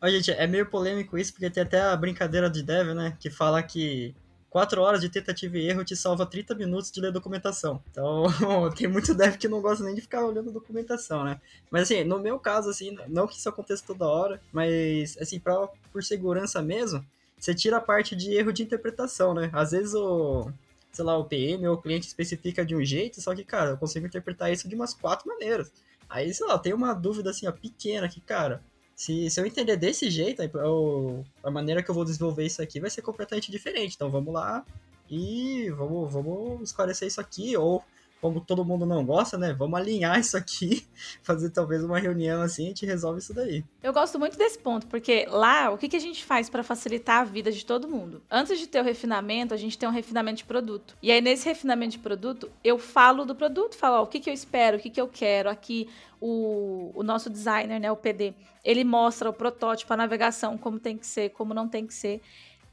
Ó, gente, é meio polêmico isso, porque tem até a brincadeira de dev, né? Que fala que 4 horas de tentativa e erro te salva 30 minutos de ler documentação. Então, [laughs] tem muito dev que não gosta nem de ficar olhando documentação, né? Mas assim, no meu caso, assim, não que isso aconteça toda hora, mas assim, pra, por segurança mesmo, você tira a parte de erro de interpretação, né? Às vezes o, sei lá, o PM ou o cliente especifica de um jeito, só que, cara, eu consigo interpretar isso de umas quatro maneiras. Aí, sei lá, tem uma dúvida assim, ó, pequena que, cara, se, se eu entender desse jeito, eu, a maneira que eu vou desenvolver isso aqui vai ser completamente diferente. Então vamos lá e vamos, vamos esclarecer isso aqui, ou como todo mundo não gosta, né? Vamos alinhar isso aqui, [laughs] fazer talvez uma reunião assim, a gente resolve isso daí. Eu gosto muito desse ponto, porque lá, o que, que a gente faz para facilitar a vida de todo mundo? Antes de ter o refinamento, a gente tem um refinamento de produto. E aí, nesse refinamento de produto, eu falo do produto, falo ó, o que, que eu espero, o que, que eu quero. Aqui, o, o nosso designer, né, o PD, ele mostra o protótipo, a navegação, como tem que ser, como não tem que ser.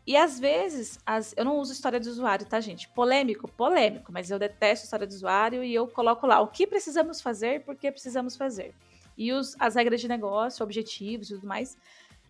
E às vezes, as, eu não uso história de usuário, tá, gente? Polêmico, polêmico, mas eu detesto história de usuário e eu coloco lá o que precisamos fazer, por que precisamos fazer. E os, as regras de negócio, objetivos e tudo mais.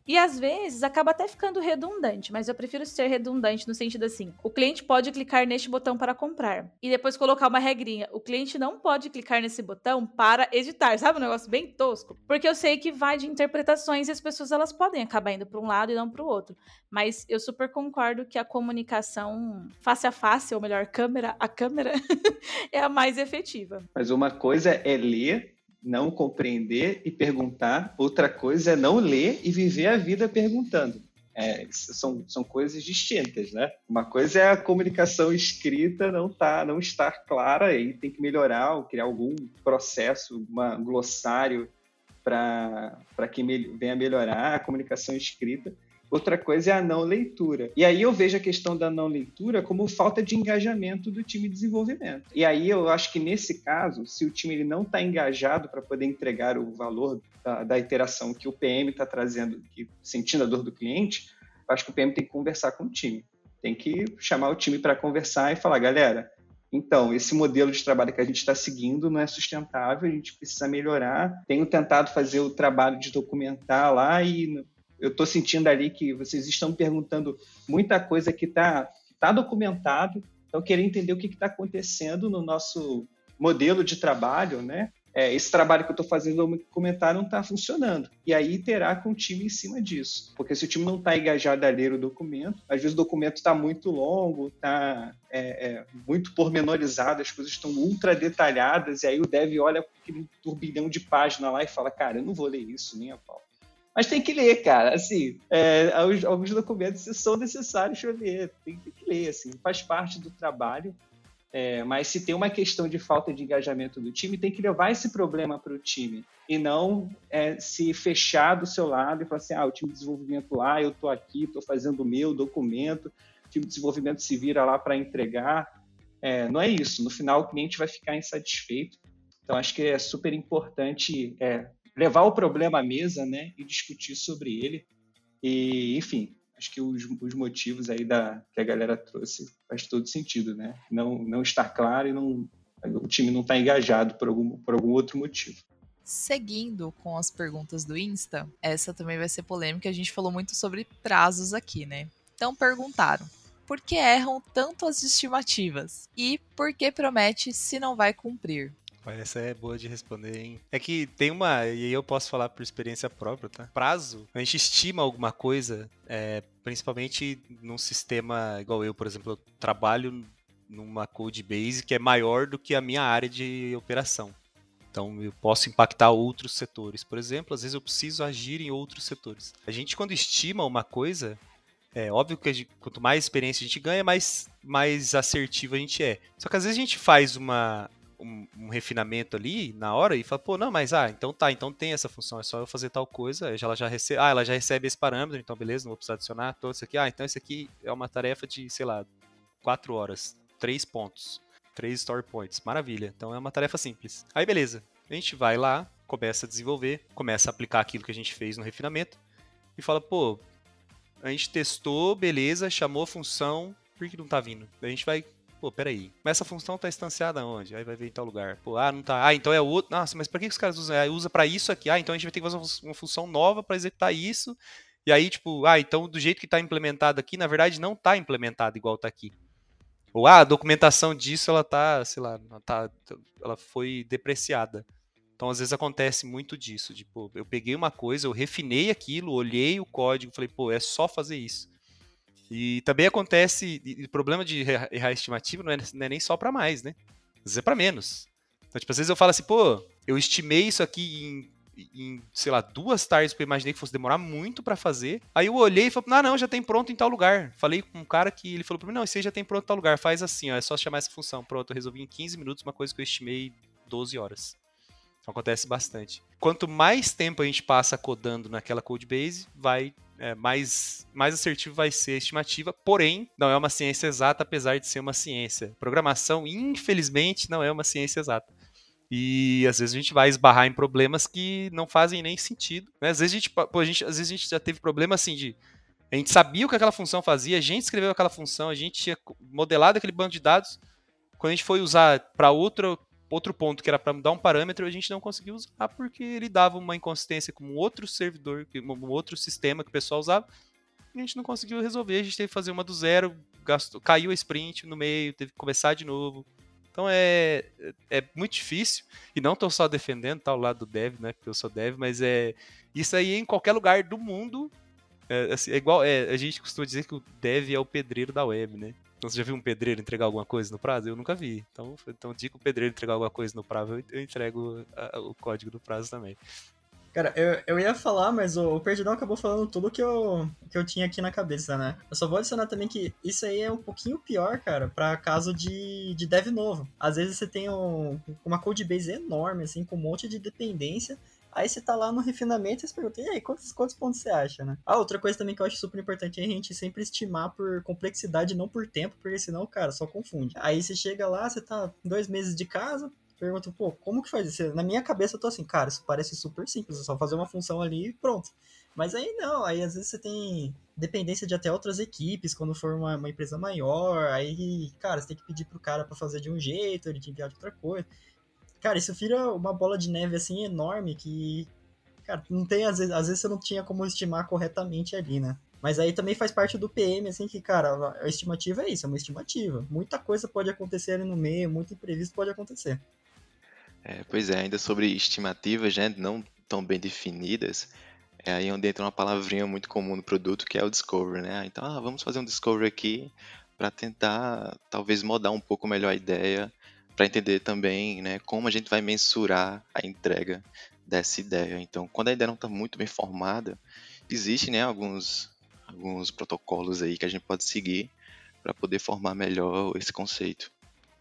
E às vezes acaba até ficando redundante, mas eu prefiro ser redundante no sentido assim: o cliente pode clicar neste botão para comprar e depois colocar uma regrinha. O cliente não pode clicar nesse botão para editar, [laughs] sabe? Um negócio bem tosco, porque eu sei que vai de interpretações e as pessoas elas podem acabar indo para um lado e não para o outro. Mas eu super concordo que a comunicação face a face, ou melhor, câmera a câmera, [laughs] é a mais efetiva. Mas uma coisa é ler não compreender e perguntar, outra coisa é não ler e viver a vida perguntando. É, são, são coisas distintas, né? Uma coisa é a comunicação escrita não tá, não estar clara e tem que melhorar criar algum processo, um glossário para que me, venha melhorar a comunicação escrita. Outra coisa é a não leitura. E aí eu vejo a questão da não leitura como falta de engajamento do time de desenvolvimento. E aí eu acho que nesse caso, se o time ele não está engajado para poder entregar o valor da, da iteração que o PM está trazendo, que, sentindo a dor do cliente, eu acho que o PM tem que conversar com o time. Tem que chamar o time para conversar e falar, galera, então, esse modelo de trabalho que a gente está seguindo não é sustentável, a gente precisa melhorar. Tenho tentado fazer o trabalho de documentar lá e eu estou sentindo ali que vocês estão perguntando muita coisa que está tá documentado, então querer entender o que está acontecendo no nosso modelo de trabalho, né? é, esse trabalho que eu estou fazendo no documentário não está funcionando. E aí iterar com o time em cima disso. Porque se o time não está engajado a ler o documento, às vezes o documento está muito longo, está é, é, muito pormenorizado, as coisas estão ultra detalhadas, e aí o dev olha aquele turbilhão de página lá e fala, cara, eu não vou ler isso nem a pau. Mas tem que ler, cara. Assim, é, alguns documentos são necessários para ler. Tem, que ler, assim, faz parte do trabalho. É, mas se tem uma questão de falta de engajamento do time, tem que levar esse problema para o time e não é, se fechar do seu lado e falar assim: ah, o time de desenvolvimento lá, eu estou aqui, estou fazendo o meu documento, o time de desenvolvimento se vira lá para entregar. É, não é isso. No final, o cliente vai ficar insatisfeito. Então, acho que é super importante é, levar o problema à mesa né, e discutir sobre ele. E, enfim, acho que os, os motivos aí da, que a galera trouxe faz todo sentido, né? Não, não estar claro e não, o time não está engajado por algum, por algum outro motivo. Seguindo com as perguntas do Insta, essa também vai ser polêmica, a gente falou muito sobre prazos aqui, né? Então perguntaram: por que erram tanto as estimativas? E por que promete se não vai cumprir? Essa é boa de responder, hein? É que tem uma, e eu posso falar por experiência própria, tá? Prazo, a gente estima alguma coisa, é, principalmente num sistema igual eu, por exemplo, eu trabalho numa code base que é maior do que a minha área de operação. Então eu posso impactar outros setores. Por exemplo, às vezes eu preciso agir em outros setores. A gente, quando estima uma coisa, é óbvio que gente, quanto mais experiência a gente ganha, mais, mais assertivo a gente é. Só que às vezes a gente faz uma, um, um, refinamento ali na hora e fala, pô, não, mas ah, então tá, então tem essa função, é só eu fazer tal coisa, ela já recebe, ah, ela já recebe esse parâmetro, então beleza, não vou precisar adicionar todo isso aqui, ah, então isso aqui é uma tarefa de, sei lá, quatro horas, três pontos, três story points, maravilha, então é uma tarefa simples. Aí beleza, a gente vai lá, começa a desenvolver, começa a aplicar aquilo que a gente fez no refinamento e fala, pô, a gente testou, beleza, chamou a função, por que não tá vindo? A gente vai Pô, peraí. Mas essa função tá instanciada onde? Aí vai ver em tal lugar. Pô, ah, não tá. Ah, então é outro. Nossa, mas pra que os caras usam? Ah, usa para isso aqui. Ah, então a gente vai ter que fazer uma função nova para executar isso. E aí, tipo, ah, então do jeito que tá implementado aqui, na verdade não tá implementado igual tá aqui. Ou ah, a documentação disso ela tá, sei lá, ela, tá, ela foi depreciada. Então, às vezes acontece muito disso. Tipo, eu peguei uma coisa, eu refinei aquilo, olhei o código, falei, pô, é só fazer isso. E também acontece, o problema de errar estimativa não é, não é nem só para mais, né? Às vezes é para menos. Então, tipo, às vezes eu falo assim, pô, eu estimei isso aqui em, em sei lá, duas tardes, porque eu imaginei que fosse demorar muito para fazer. Aí eu olhei e falei, ah, não, já tem pronto em tal lugar. Falei com um cara que ele falou pra mim, não, esse aí já tem pronto em tal lugar, faz assim, ó, é só chamar essa função. Pronto, eu resolvi em 15 minutos uma coisa que eu estimei 12 horas. Então, acontece bastante. Quanto mais tempo a gente passa codando naquela code base, vai é, mais, mais assertivo vai ser a estimativa, porém, não é uma ciência exata, apesar de ser uma ciência. Programação, infelizmente, não é uma ciência exata. E às vezes a gente vai esbarrar em problemas que não fazem nem sentido. Né? Às, vezes a gente, pô, a gente, às vezes a gente já teve problema assim de. A gente sabia o que aquela função fazia, a gente escreveu aquela função, a gente tinha modelado aquele banco de dados. Quando a gente foi usar para outro, outro ponto que era para mudar um parâmetro, a gente não conseguiu usar porque ele dava uma inconsistência com outro servidor, um outro sistema que o pessoal usava. E a gente não conseguiu resolver, a gente teve que fazer uma do zero, gastou, caiu a sprint no meio, teve que começar de novo. Então é, é muito difícil, e não estou só defendendo tá, o lado do dev, né, porque eu sou dev, mas é isso aí em qualquer lugar do mundo é, assim, é igual, é, a gente costuma dizer que o dev é o pedreiro da web, né? Então, você já viu um pedreiro entregar alguma coisa no prazo? Eu nunca vi. Então, então digo o pedreiro entregar alguma coisa no prazo, eu entrego a, o código do prazo também. Cara, eu, eu ia falar, mas o, o Perdidão acabou falando tudo que eu, que eu tinha aqui na cabeça, né? Eu só vou adicionar também que isso aí é um pouquinho pior, cara, para caso de, de dev novo. Às vezes você tem um, uma codebase enorme, assim, com um monte de dependência, Aí você tá lá no refinamento e você pergunta, e aí, quantos, quantos pontos você acha, né? Ah, outra coisa também que eu acho super importante é a gente sempre estimar por complexidade, não por tempo, porque senão, cara, só confunde. Aí você chega lá, você tá dois meses de casa, pergunta, pô, como que faz isso? Na minha cabeça eu tô assim, cara, isso parece super simples, é só fazer uma função ali e pronto. Mas aí não, aí às vezes você tem dependência de até outras equipes, quando for uma, uma empresa maior, aí, cara, você tem que pedir pro cara para fazer de um jeito, ele te enviar de outra coisa. Cara, isso vira uma bola de neve assim enorme que. Cara, não tem, às vezes, às vezes você não tinha como estimar corretamente ali, né? Mas aí também faz parte do PM, assim, que, cara, a estimativa é isso, é uma estimativa. Muita coisa pode acontecer ali no meio, muito imprevisto pode acontecer. É, pois é, ainda sobre estimativas, né, não tão bem definidas, é aí onde entra uma palavrinha muito comum no produto, que é o discovery, né? Então, ah, vamos fazer um discovery aqui para tentar, talvez, modar um pouco melhor a ideia, para entender também, né, como a gente vai mensurar a entrega dessa ideia. Então, quando a ideia não está muito bem formada, existe, né, alguns, alguns protocolos aí que a gente pode seguir para poder formar melhor esse conceito.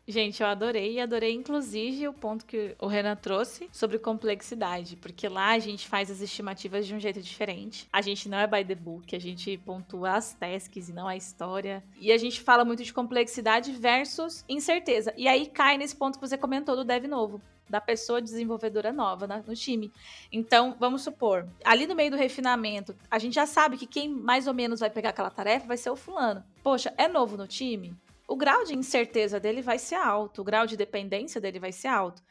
Gente, eu adorei e adorei inclusive o ponto que o Renan trouxe sobre complexidade, porque lá a gente faz as estimativas de um jeito diferente. A gente não é by the book, a gente pontua as tasks e não a história. E a gente fala muito de complexidade versus incerteza. E aí cai nesse ponto que você comentou do dev novo da pessoa desenvolvedora nova no time. Então, vamos supor, ali no meio do refinamento, a gente já sabe que quem mais ou menos vai pegar aquela tarefa vai ser o fulano. Poxa, é novo no time? O grau de incerteza dele vai ser alto, o grau de dependência dele vai ser alto.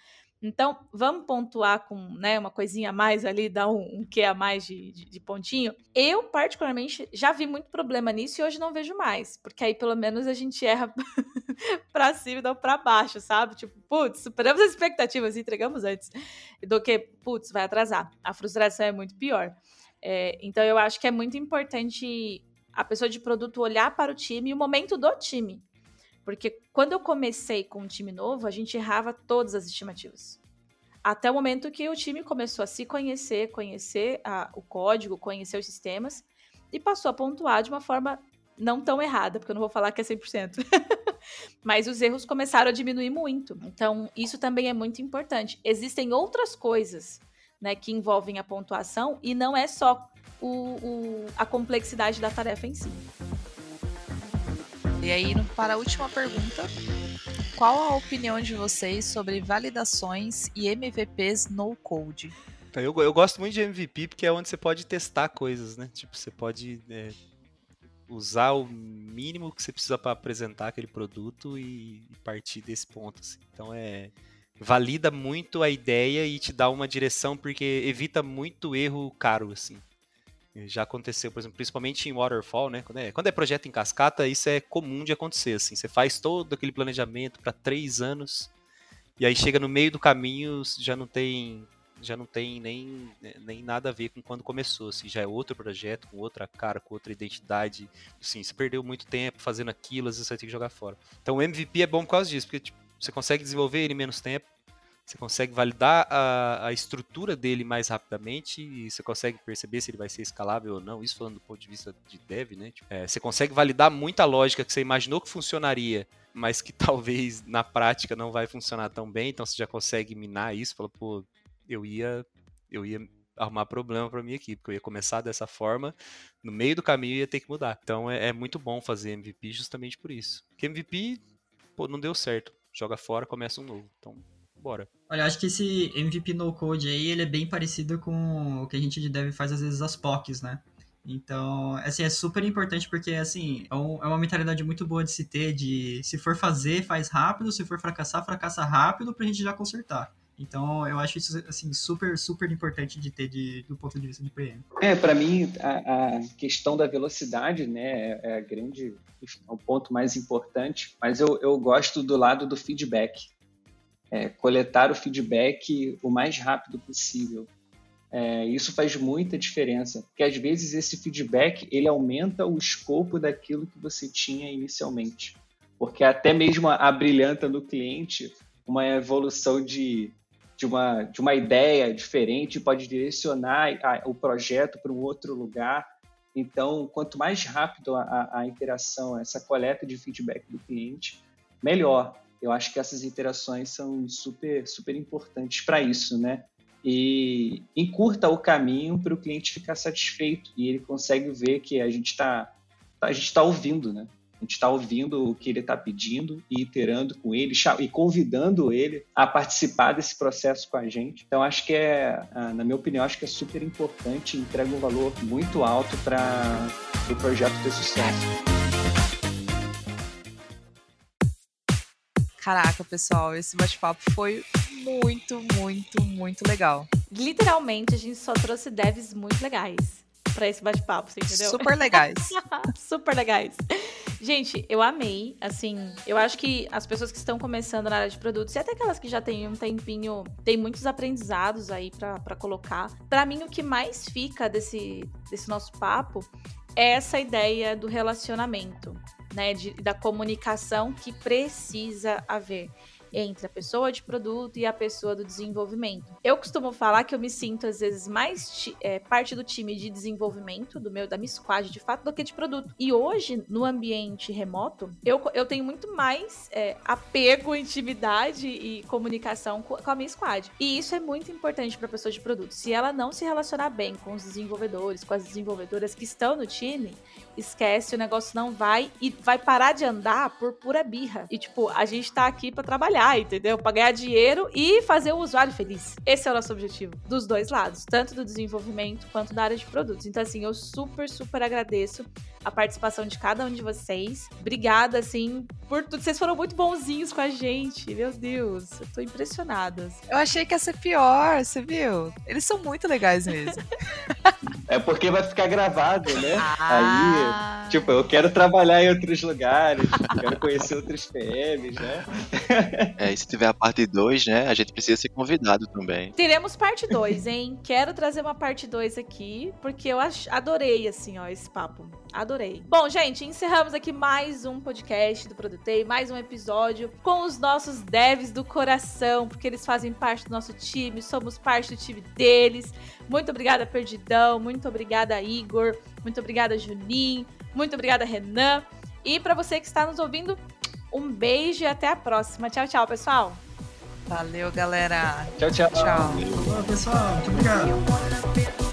Então, vamos pontuar com né, uma coisinha a mais ali, dar um, um que a mais de, de, de, pontinho. Eu, particularmente, já vi muito problema nisso e hoje não vejo mais. Porque aí, pelo menos, a gente erra [laughs] pra cima e não pra baixo, sabe? Tipo, putz, superamos as expectativas e entregamos antes. Do que, putz, vai atrasar. A frustração é muito pior. É, então, eu acho que é muito importante a pessoa de produto olhar para o time e o momento do time. Porque quando eu comecei com um time novo, a gente errava todas as estimativas. Até o momento que o time começou a se conhecer, conhecer a, o código, conhecer os sistemas e passou a pontuar de uma forma não tão errada, porque eu não vou falar que é 100%. [laughs] Mas os erros começaram a diminuir muito. Então, isso também é muito importante. Existem outras coisas né, que envolvem a pontuação e não é só o, o, a complexidade da tarefa em si. E aí, para a última pergunta, qual a opinião de vocês sobre validações e MVPs no code? Então, eu, eu gosto muito de MVP porque é onde você pode testar coisas, né? Tipo, você pode é, usar o mínimo que você precisa para apresentar aquele produto e, e partir desse ponto. Assim. Então é valida muito a ideia e te dá uma direção porque evita muito erro caro assim. Já aconteceu, por exemplo, principalmente em waterfall, né? Quando é, quando é projeto em cascata, isso é comum de acontecer. Assim, você faz todo aquele planejamento para três anos e aí chega no meio do caminho já não tem já não tem nem, nem nada a ver com quando começou, assim, já é outro projeto, com outra cara, com outra identidade, assim, você perdeu muito tempo fazendo aquilo, às vezes você vai ter que jogar fora. Então o MVP é bom por causa disso, porque tipo, você consegue desenvolver ele em menos tempo, você consegue validar a, a, estrutura dele mais rapidamente e você consegue perceber se ele vai ser escalável ou não. Isso falando do ponto de vista de dev, né? Tipo, é, você consegue validar muita lógica que você imaginou que funcionaria, mas que [laughs] talvez na prática não vai funcionar tão bem. Então você já consegue minar isso. Fala, pô, eu ia, eu ia arrumar problema para minha equipe, porque eu ia começar dessa forma, no meio do caminho ia ter que mudar. Então é, é muito bom fazer MVP justamente por isso. Porque MVP, pô, não deu certo. Joga fora, começa um novo. Então bora. Olha, acho que esse MVP no code aí, ele é bem parecido com o que a gente deve faz às vezes as POCs, né? Então, assim, é super importante porque, assim, é, é, uma mentalidade muito boa de se ter, de se for fazer, faz rápido, se for fracassar, fracassa rápido pra gente já consertar. Então, eu acho isso, assim, super, super importante de ter de, do ponto de vista de PM. É, para mim, a, a, questão da velocidade, né, é, é a grande, é o ponto mais importante, mas eu, eu gosto do lado do feedback é, coletar o feedback o mais rápido possível. É, isso faz muita diferença, porque às vezes esse feedback ele aumenta o escopo daquilo que você tinha inicialmente, porque até mesmo abrilhanta no cliente uma evolução de, de, uma, de uma ideia diferente, pode direcionar a, o projeto para um outro lugar. Então, quanto mais rápido a, a interação, essa coleta de feedback do cliente, melhor eu acho que essas interações são super, super importantes para isso, né? E encurta o caminho para o cliente ficar satisfeito e ele consegue ver que a gente está a gente está ouvindo, né? A gente está ouvindo o que ele está pedindo e iterando com ele e convidando ele a participar desse processo com a gente. Então, acho que é, ah, na minha opinião, acho que é super importante, entrega um valor muito alto para o pro projeto ter sucesso. Caraca, pessoal, esse bate-papo foi muito, muito, muito legal. Literalmente, a gente só trouxe devs muito legais para esse bate-papo, você entendeu? Super legais. [laughs] Super legais. Gente, eu amei. Assim, eu acho que as pessoas que estão começando na área de produtos, e até aquelas que já têm um tempinho, tem muitos aprendizados aí para colocar. Para mim, o que mais fica desse, desse nosso papo é essa ideia do relacionamento, né? De, da comunicação que precisa haver entre a pessoa de produto e a pessoa do desenvolvimento. Eu costumo falar que eu me sinto, às vezes, mais é, parte do time de desenvolvimento, do meu, da minha squad, de fato, do que de produto. E hoje, no ambiente remoto, eu, eu tenho muito mais é, apego, intimidade e comunicação com, com a minha squad. E isso é muito importante para a pessoa de produto. Se ela não se relacionar bem com os desenvolvedores, com as desenvolvedoras que estão no time, esquece, o negócio não vai e vai parar de andar por pura birra. E, tipo, a gente tá aqui para trabalhar, entendeu? Pra ganhar dinheiro e fazer o usuário feliz. Esse é o nosso objetivo, dos dois lados, tanto do desenvolvimento quanto da área de produtos. Então, assim, eu super, super agradeço a participação de cada um de vocês. Obrigada, assim, por tudo. Vocês foram muito bonzinhos com a gente. Meu Deus, eu tô impressionada. Eu achei que ia ser pior, você viu? Eles são muito legais mesmo. [laughs] é porque vai ficar gravado, né? Ah. Aí, tipo, eu quero trabalhar em outros lugares, quero conhecer outros PMs, né? É, e se tiver a parte 2, né, a gente precisa ser convidado também. Teremos parte 2, hein? Quero trazer uma parte 2 aqui, porque eu adorei, assim, ó, esse papo. Adorei. Bom, gente, encerramos aqui mais um podcast do Produtei, mais um episódio com os nossos devs do coração, porque eles fazem parte do nosso time, somos parte do time deles. Muito obrigada, Perdidão. Muito obrigada, Igor. Muito obrigada, Juninho. Muito obrigada, Renan. E para você que está nos ouvindo, um beijo e até a próxima. Tchau, tchau, pessoal. Valeu, galera. Tchau, tchau. Tchau. Olá, pessoal. Muito obrigado.